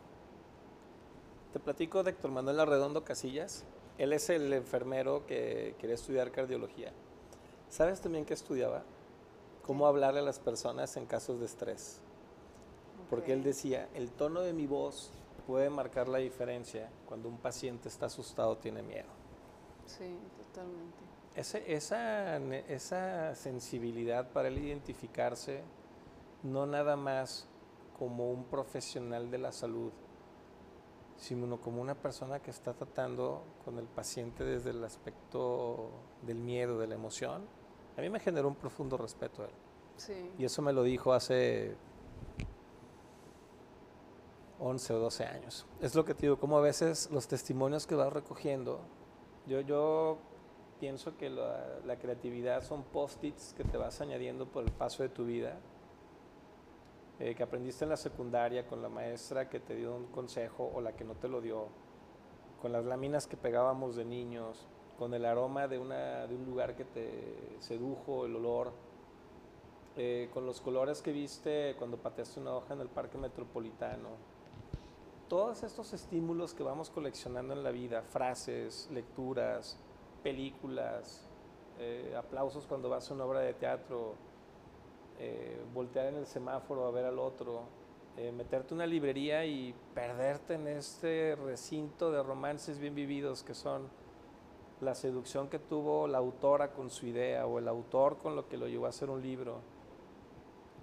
Te platico de Héctor Manuel Arredondo Casillas. Él es el enfermero que quería estudiar cardiología. ¿Sabes también qué estudiaba? Cómo hablarle a las personas en casos de estrés porque él decía, el tono de mi voz puede marcar la diferencia cuando un paciente está asustado, tiene miedo. Sí, totalmente. Esa, esa sensibilidad para él identificarse, no nada más como un profesional de la salud, sino como una persona que está tratando con el paciente desde el aspecto del miedo, de la emoción, a mí me generó un profundo respeto a él. Sí. Y eso me lo dijo hace 11 o 12 años. Es lo que te digo, como a veces los testimonios que vas recogiendo, yo, yo pienso que la, creatividad son post-its que te vas añadiendo por el paso de tu vida, eh, que aprendiste en la secundaria con la maestra que te dio un consejo o la que no te lo dio, con las láminas que pegábamos de niños, con el aroma de, una, de un lugar que te sedujo, el olor, eh, con los colores que viste cuando pateaste una hoja en el parque metropolitano. Todos estos estímulos que vamos coleccionando en la vida, frases, lecturas, películas, eh, aplausos cuando vas a una obra de teatro, eh, voltear en el semáforo a ver al otro, eh, meterte una librería y perderte en este recinto de romances bien vividos que son la seducción que tuvo la autora con su idea o el autor con lo que lo llevó a hacer un libro.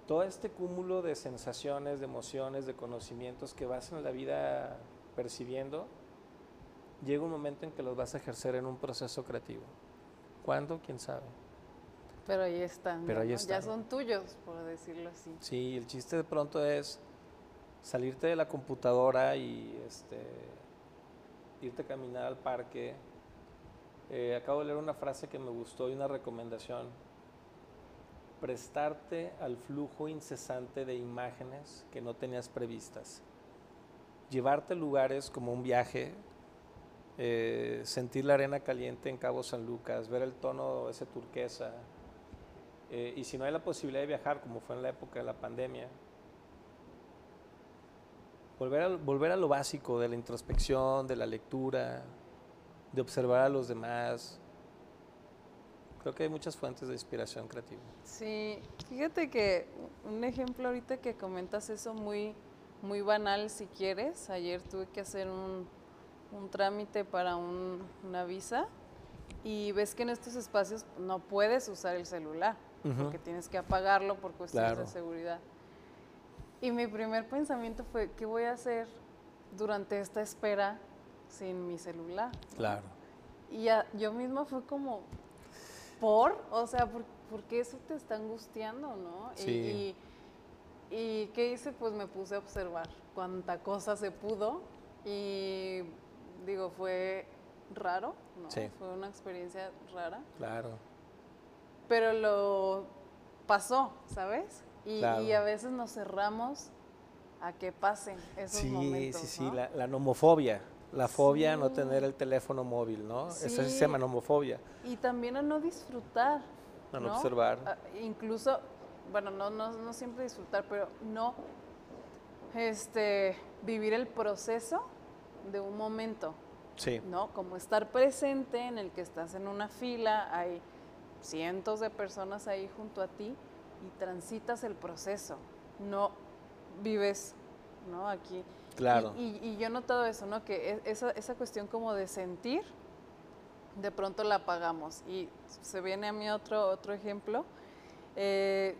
Todo este cúmulo de sensaciones, de emociones, de conocimientos que vas en la vida percibiendo, llega un momento en que los vas a ejercer en un proceso creativo. ¿Cuándo? ¿Quién sabe? Pero ahí están. Pero ahí están. Ya son tuyos, por decirlo así. Sí, el chiste de pronto es salirte de la computadora y este, irte a caminar al parque. Eh, acabo de leer una frase que me gustó y una recomendación prestarte al flujo incesante de imágenes que no tenías previstas. Llevarte lugares como un viaje, eh, sentir la arena caliente en Cabo San Lucas, ver el tono ese turquesa. Eh, y si no hay la posibilidad de viajar, como fue en la época de la pandemia, volver a, volver a lo básico de la introspección, de la lectura, de observar a los demás, Creo que hay muchas fuentes de inspiración creativa. Sí, fíjate que un ejemplo ahorita que comentas eso muy, muy banal si quieres. Ayer tuve que hacer un, un trámite para un, una visa y ves que en estos espacios no puedes usar el celular porque tienes que apagarlo por cuestiones de seguridad. Y mi primer pensamiento fue, ¿qué voy a hacer durante esta espera sin mi celular? Claro. Y yo misma fue como, ¿por? O sea, ¿por, qué eso te está angustiando, no? Sí. Y, y, ¿qué hice? Pues me puse a observar cuánta cosa se pudo Y digo, fue raro, ¿no? Sí. Fue una experiencia rara. Claro. Pero lo pasó, ¿sabes? Y, Claro. y a veces nos cerramos a que pasen esos Sí, momentos. sí, sí, ¿no? la, la nomofobia. La fobia a no Sí. tener el teléfono móvil, ¿no? Sí Sí. se llama nomofobia. Y también a no disfrutar. A no ¿no? observar. Ah, incluso, bueno, no, no, no siempre disfrutar, pero no este, vivir el proceso de un momento, Sí, ¿no? Como estar presente en el que estás en una fila, hay cientos de personas ahí junto a ti y transitas el proceso, no vives, ¿no? Aquí. claro. Y, y- y yo he notado eso, ¿no? Que e- esa, esa cuestión como de sentir, de pronto la apagamos. Y se viene a mí otro, otro ejemplo. eh,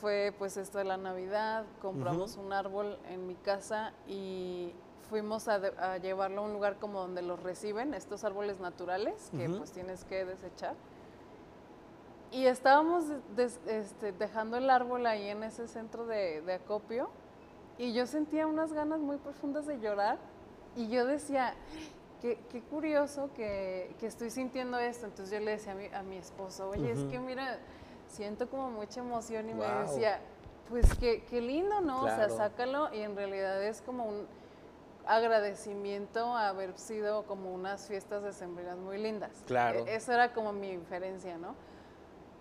fue pues esto de la Navidad, compramos un árbol en mi casa y fuimos a, de- a llevarlo a un lugar como donde los reciben, estos árboles naturales que Ujú. pues tienes que desechar. Y estábamos des- este, dejando el árbol ahí en ese centro de, de acopio y yo sentía unas ganas muy profundas de llorar y yo decía, qué, qué curioso que, que estoy sintiendo esto. Entonces yo le decía a mi, a mi esposo, oye, Ujú. es que mira, siento como mucha emoción y me Guau. decía, pues qué, qué lindo, ¿no? O Claro. sea, sácalo y en realidad es como un agradecimiento a haber sido como unas fiestas de sembrinas muy lindas. Claro. E- Esa era como mi inferencia, ¿no?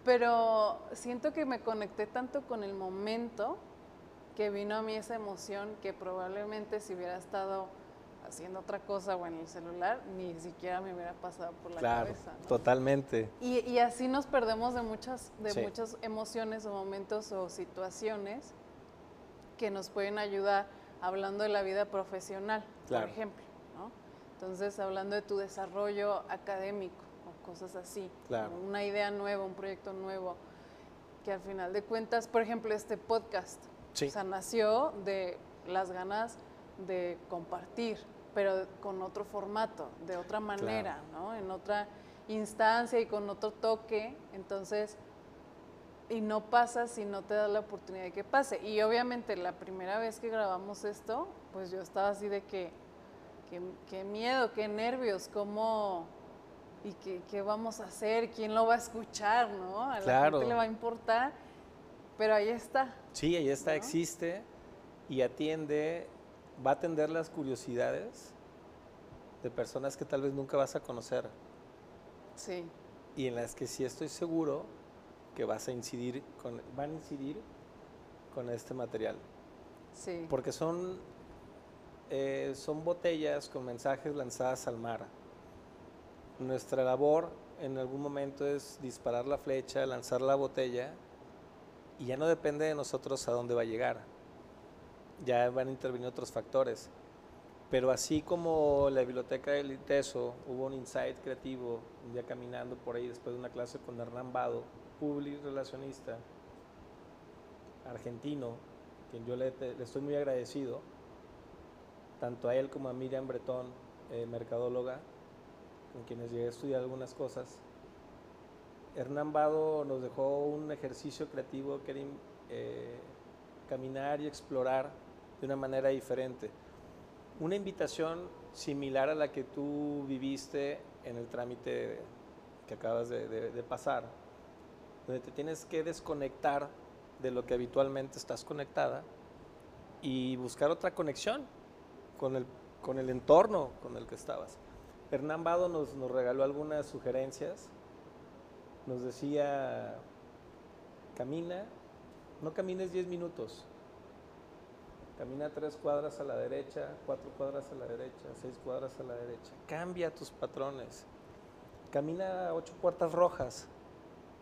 Pero siento que me conecté tanto con el momento que vino a mí esa emoción que probablemente si hubiera estado haciendo otra cosa o en el celular, ni siquiera me hubiera pasado por la Claro, cabeza. ¿no? totalmente. Y, y así nos perdemos de muchas, de Sí. muchas emociones o momentos o situaciones que nos pueden ayudar hablando de la vida profesional, Claro. por ejemplo. ¿no? Entonces, hablando de tu desarrollo académico o cosas así, Claro. una idea nueva, un proyecto nuevo, que al final de cuentas, por ejemplo, este podcast, Sí. o sea, nació de las ganas de compartir, pero con otro formato, de otra manera, ¿no? En otra instancia y con otro toque. Entonces, y no pasa si no te das la oportunidad de que pase. Y obviamente la primera vez que grabamos esto, pues yo estaba así de que, qué miedo, qué nervios, cómo y qué, qué vamos a hacer, quién lo va a escuchar, ¿no? A la Claro. gente le va a importar, pero ahí está. Sí, ahí está, ¿no? existe y atiende, va a atender las curiosidades de personas que tal vez nunca vas a conocer Sí, y en las que sí estoy seguro que vas a incidir con, van a incidir con este material. sí. Porque son, eh, son botellas con mensajes lanzadas al mar. Nuestra labor en algún momento es disparar la flecha, lanzar la botella y ya no depende de nosotros a dónde va a llegar. Ya van a intervenir otros factores. Pero así como la biblioteca del ITESO hubo un insight creativo, un día caminando por ahí después de una clase con Hernán Vado, public relacionista argentino, quien yo le, estoy muy agradecido, tanto a él como a Miriam Bretón, eh, mercadóloga, con quienes llegué a estudiar algunas cosas. Hernán Vado nos dejó un ejercicio creativo que era eh, caminar y explorar de una manera diferente. Una invitación similar a la que tú viviste en el trámite que acabas de pasar, donde te tienes que desconectar de lo que habitualmente estás conectada y buscar otra conexión con el, con el entorno con el que estabas. Hernán Vado nos, nos regaló algunas sugerencias, nos decía, camina, no camines 10 minutos, camina tres cuadras a la derecha, cuatro cuadras a la derecha, seis cuadras a la derecha, cambia tus patrones, camina ocho puertas rojas,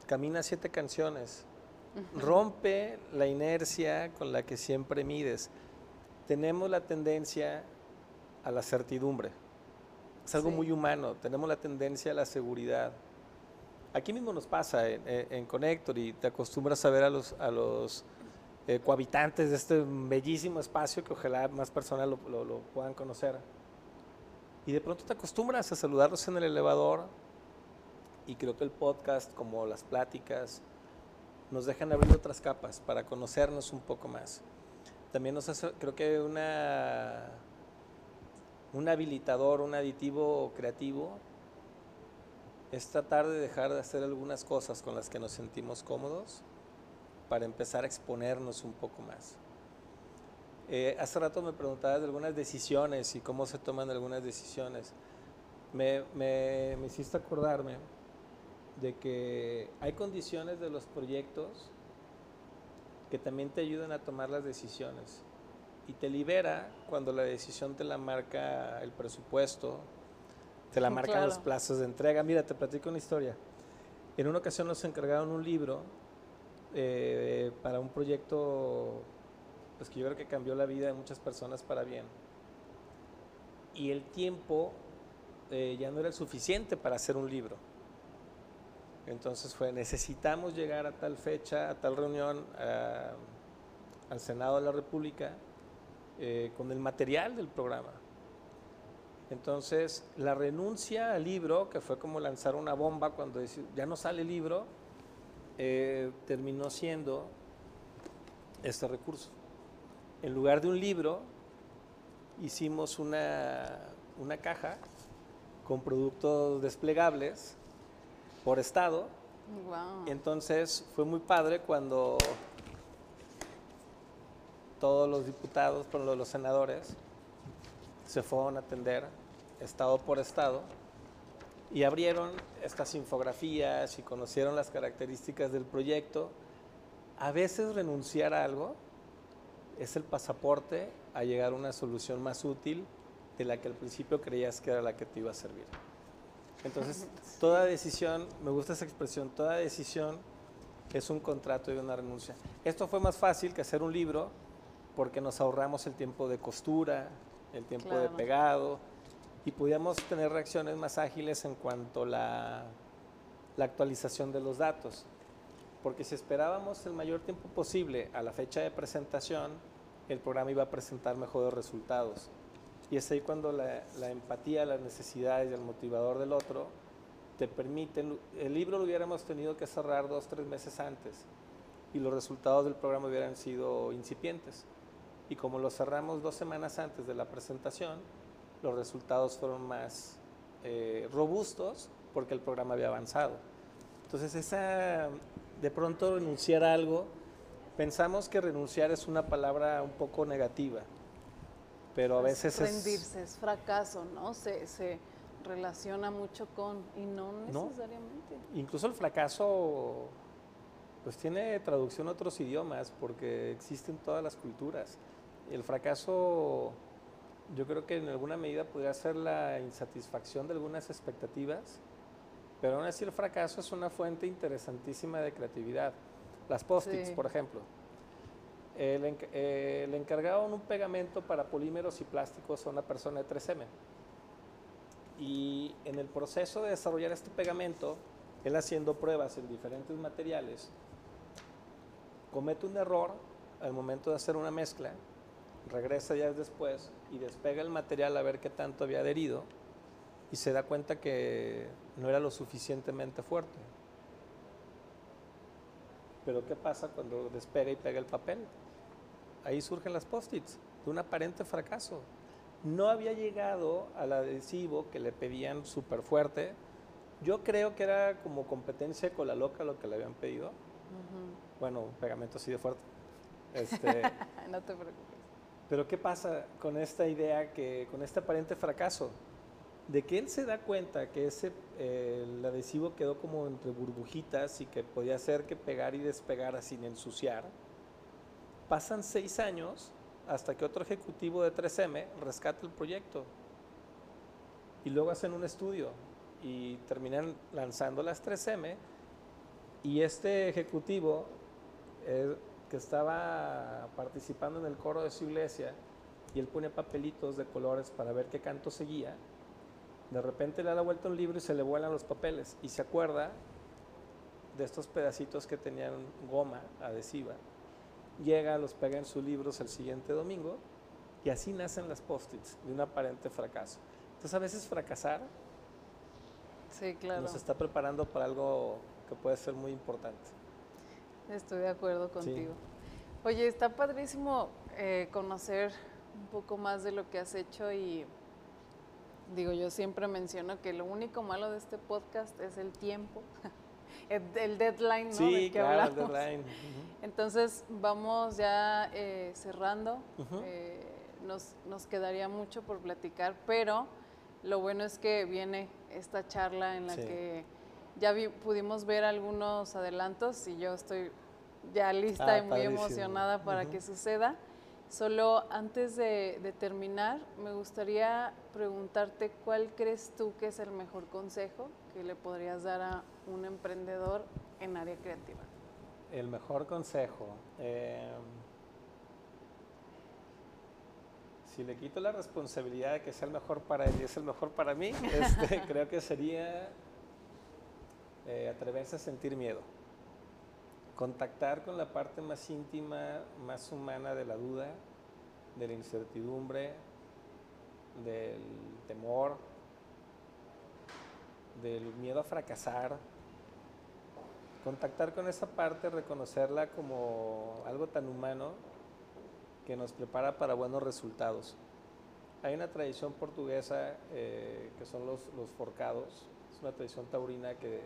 camina siete canciones, rompe la inercia con la que siempre mides. Tenemos la tendencia a la certidumbre. Es algo Sí. muy humano. Tenemos la tendencia a la seguridad. Aquí mismo nos pasa en, en- en Connector y te acostumbras a ver a los, a los eh, cohabitantes de este bellísimo espacio que ojalá más personas lo, lo- lo puedan conocer. Y de pronto te acostumbras a saludarlos en el elevador y creo que el podcast, como las pláticas, nos dejan abrir otras capas para conocernos un poco más. También nos hace, creo que una, un habilitador, un aditivo creativo, es tratar de dejar de hacer algunas cosas con las que nos sentimos cómodos para empezar a exponernos un poco más. Eh, hace rato me preguntabas de algunas decisiones y cómo se toman algunas decisiones. Me, me, me hiciste acordarme de que hay condiciones de los proyectos que también te ayudan a tomar las decisiones y te libera cuando la decisión te la marca el presupuesto, te la marcan los plazos de entrega. Mira, te platico una historia. En una ocasión nos encargaron un libro eh, para un proyecto pues que yo creo que cambió la vida de muchas personas para bien. Y el tiempo eh, ya no era el suficiente para hacer un libro. Entonces fue, necesitamos llegar a tal fecha, a tal reunión, al Senado de la República, eh, con el material del programa. Entonces, la renuncia al libro, que fue como lanzar una bomba cuando ya no sale el libro, eh, terminó siendo este recurso. En lugar de un libro, hicimos una, una caja con productos desplegables por estado. Entonces fue muy padre cuando todos los diputados, todos los senadores, se fueron a atender estado por estado y abrieron estas infografías y conocieron las características del proyecto. A veces renunciar a algo es el pasaporte a llegar a una solución más útil de la que al principio creías que era la que te iba a servir. Entonces, toda decisión, me gusta esa expresión, toda decisión es un contrato y una renuncia. Esto fue más fácil que hacer un libro porque nos ahorramos el tiempo de costura, el tiempo de pegado y podíamos tener reacciones más ágiles en cuanto a la, la actualización de los datos. Porque si esperábamos el mayor tiempo posible a la fecha de presentación, el programa iba a presentar mejores resultados. Y es ahí cuando la, empatía, las necesidades y el motivador del otro te permiten, el libro lo hubiéramos tenido que cerrar dos, tres meses antes y los resultados del programa hubieran sido incipientes. Y como lo cerramos dos semanas antes de la presentación, los resultados fueron más eh, robustos porque el programa había avanzado. Entonces, esa, de pronto renunciar a algo, pensamos que renunciar es una palabra un poco negativa pero a veces rendirse, es... fracaso, ¿no? Se, se, relaciona mucho con, y no necesariamente. Incluso el fracaso, pues tiene traducción a otros idiomas, porque existen todas las culturas. El fracaso, yo creo que en alguna medida podría ser la insatisfacción de algunas expectativas, pero aún así el fracaso es una fuente interesantísima de creatividad. Las post-its, por ejemplo eh, le encargaron un pegamento para polímeros y plásticos a una persona de 3M. Y en el proceso de desarrollar este pegamento, él haciendo pruebas en diferentes materiales, comete un error al momento de hacer una mezcla, regresa días después y despega el material a ver qué tanto había adherido y se da cuenta que no era lo suficientemente fuerte. Pero ¿qué pasa cuando despega y pega el papel? Ahí surgen las post-its, de un aparente fracaso. No había llegado al adhesivo que le pedían súper fuerte. Yo creo que era como competencia con la loca lo que le habían pedido. Bueno, un pegamento así de fuerte. Este, *laughs* no te preocupes. Pero ¿qué pasa con esta idea, que con este aparente fracaso? De que él se da cuenta que ese, el adhesivo quedó como entre burbujitas y que podía hacer que pegar y despegar sin ensuciar Pasan seis años hasta que otro ejecutivo de 3M rescata el proyecto. Y luego hacen un estudio y terminan lanzando las 3M. Y este ejecutivo eh, que estaba participando en el coro de su iglesia y él pone papelitos de colores para ver qué canto seguía, de repente le da vuelta un libro y se le vuelan los papeles y se acuerda de estos pedacitos que tenían goma adhesiva llega, los pega en sus libros el siguiente domingo y así nacen las post-its de un aparente fracaso. Entonces a veces fracasar sí, claro. nos está preparando para algo que puede ser muy importante. Estoy de acuerdo contigo. Oye, está padrísimo eh, conocer un poco más de lo que has hecho y digo, yo siempre menciono que lo único malo de este podcast es el tiempo, *laughs* el, deadline, ¿no? Sí, claro, el deadline. *laughs* Entonces, vamos ya eh, cerrando. Eh, nos, nos quedaría mucho por platicar, pero lo bueno es que viene esta charla en la que ya pudimos ver algunos adelantos y yo estoy ya lista ah, y muy emocionada para que suceda. Solo antes de, terminar, me gustaría preguntarte cuál crees tú que es el mejor consejo que le podrías dar a un emprendedor en área creativa. El mejor consejo. Eh, si le quito la responsabilidad de que sea el mejor para él y es el mejor para mí, *laughs* este, creo que sería eh, atreverse a sentir miedo. Contactar con la parte más íntima, más humana de la duda, de la incertidumbre, del temor, del miedo a fracasar. Contactar con esa parte, reconocerla como algo tan humano que nos prepara para buenos resultados. Hay una tradición portuguesa eh, que son los, los forcados, es una tradición taurina que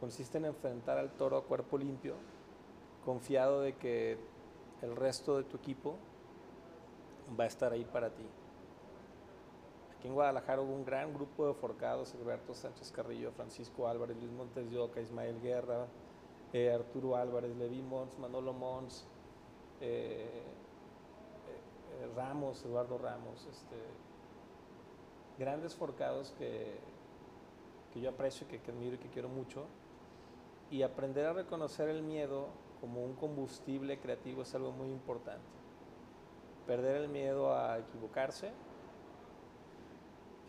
consiste en enfrentar al toro a cuerpo limpio, confiado de que el resto de tu equipo va a estar ahí para ti. Aquí en Guadalajara hubo un gran grupo de forcados, Alberto Sánchez Carrillo, Francisco Álvarez, Luis Montes de Oca, Ismael Guerra, eh, Arturo Álvarez, Levi Mons, Manolo Mons, eh, Ramos, Eduardo Ramos, este, grandes forcados que, que yo aprecio, que, que admiro y que quiero mucho. Y aprender a reconocer el miedo como un combustible creativo es algo muy importante. Perder el miedo a equivocarse,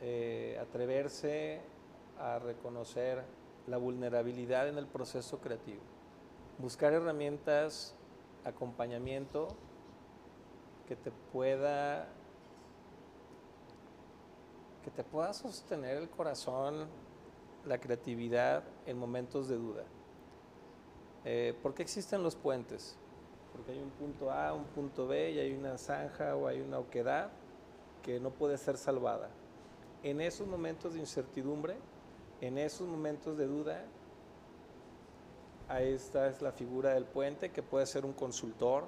eh, atreverse a reconocer la vulnerabilidad en el proceso creativo, buscar herramientas, acompañamiento que te pueda que te pueda sostener el corazón, la creatividad en momentos de duda. Eh, ¿Por qué existen los puentes? Porque hay un punto A, un punto B y hay una zanja o hay una oquedad que no puede ser salvada. En esos momentos de incertidumbre, en esos momentos de duda, ahí está es la figura del puente que puede ser un consultor,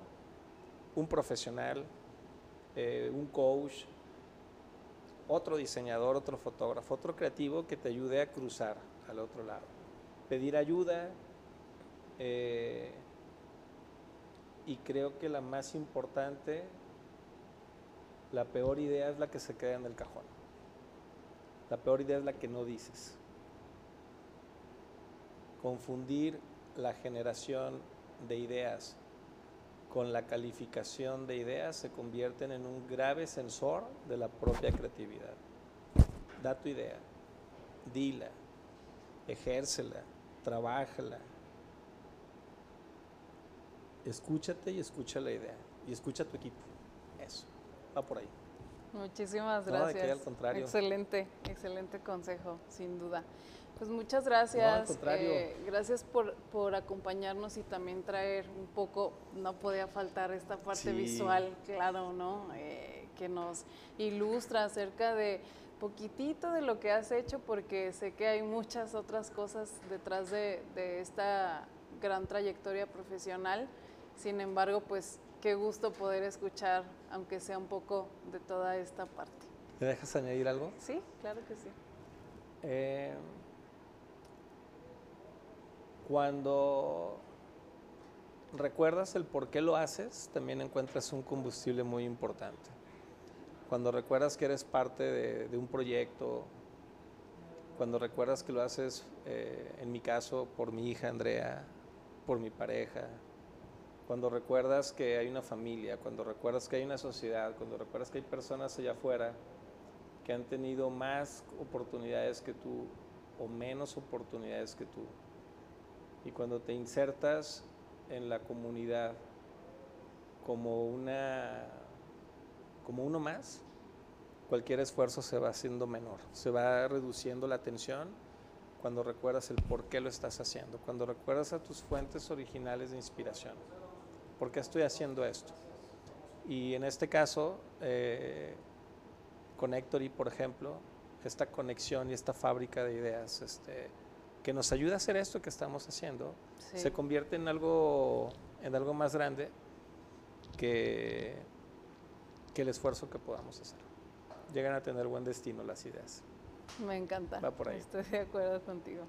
un profesional, eh, un coach, otro diseñador, otro fotógrafo, otro creativo que te ayude a cruzar al otro lado. Pedir ayuda. Eh, y creo que la más importante, la peor idea es la que se queda en el cajón. La peor idea es la que no dices. Confundir la generación de ideas con la calificación de ideas se convierten en un grave sensor de la propia creatividad. Da tu idea, dila, ejércela, trabájala. Escúchate y escucha la idea. Y escucha a tu equipo. Eso, va por ahí. Muchísimas gracias. al contrario. Excelente, excelente consejo, sin duda. Pues muchas gracias. Eh, gracias por, por, acompañarnos y también traer un poco, no podía faltar esta parte visual, claro, ¿no? Eh, que nos ilustra acerca de poquitito de lo que has hecho, porque sé que hay muchas otras cosas detrás de, de esta gran trayectoria profesional. Sin embargo, pues qué gusto poder escuchar, aunque sea un poco de toda esta parte. ¿Me dejas añadir algo? Sí, claro que sí. Eh, cuando recuerdas el por qué lo haces, también encuentras un combustible muy importante. Cuando recuerdas que eres parte de, un proyecto, cuando recuerdas que lo haces, eh, en mi caso, por mi hija Andrea, por mi pareja, cuando recuerdas que hay una familia, cuando recuerdas que hay una sociedad, cuando recuerdas que hay personas allá afuera que han tenido más oportunidades que tú o menos oportunidades que tú, y cuando te insertas en la comunidad como una como uno más, cualquier esfuerzo se va haciendo menor, se va reduciendo la tensión cuando recuerdas el por qué lo estás haciendo, cuando recuerdas a tus fuentes originales de inspiración. ¿Por qué estoy haciendo esto? Y en este caso, eh, con Héctor y por ejemplo, esta conexión y esta fábrica de ideas este, que nos ayuda a hacer esto que estamos haciendo, se convierte en algo, en algo más grande que, que el esfuerzo que podamos hacer. Llegan a tener buen destino las ideas. Me encanta. Va por ahí. Estoy de acuerdo contigo.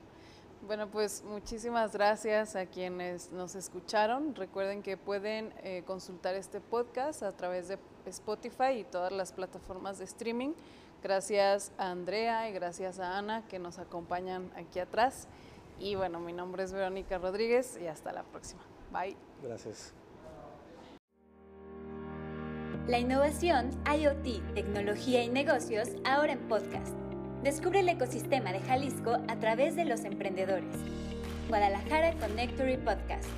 Bueno, pues muchísimas gracias a quienes nos escucharon. Recuerden que pueden eh, consultar este podcast a través de Spotify y todas las plataformas de streaming. Gracias a Andrea y gracias a Ana que nos acompañan aquí atrás. Y bueno, mi nombre es Verónica Rodríguez y hasta la próxima. Bye. Gracias. La innovación, IoT, tecnología y negocios ahora en podcast. Descubre el ecosistema de Jalisco a través de los emprendedores. Guadalajara Connectory Podcast.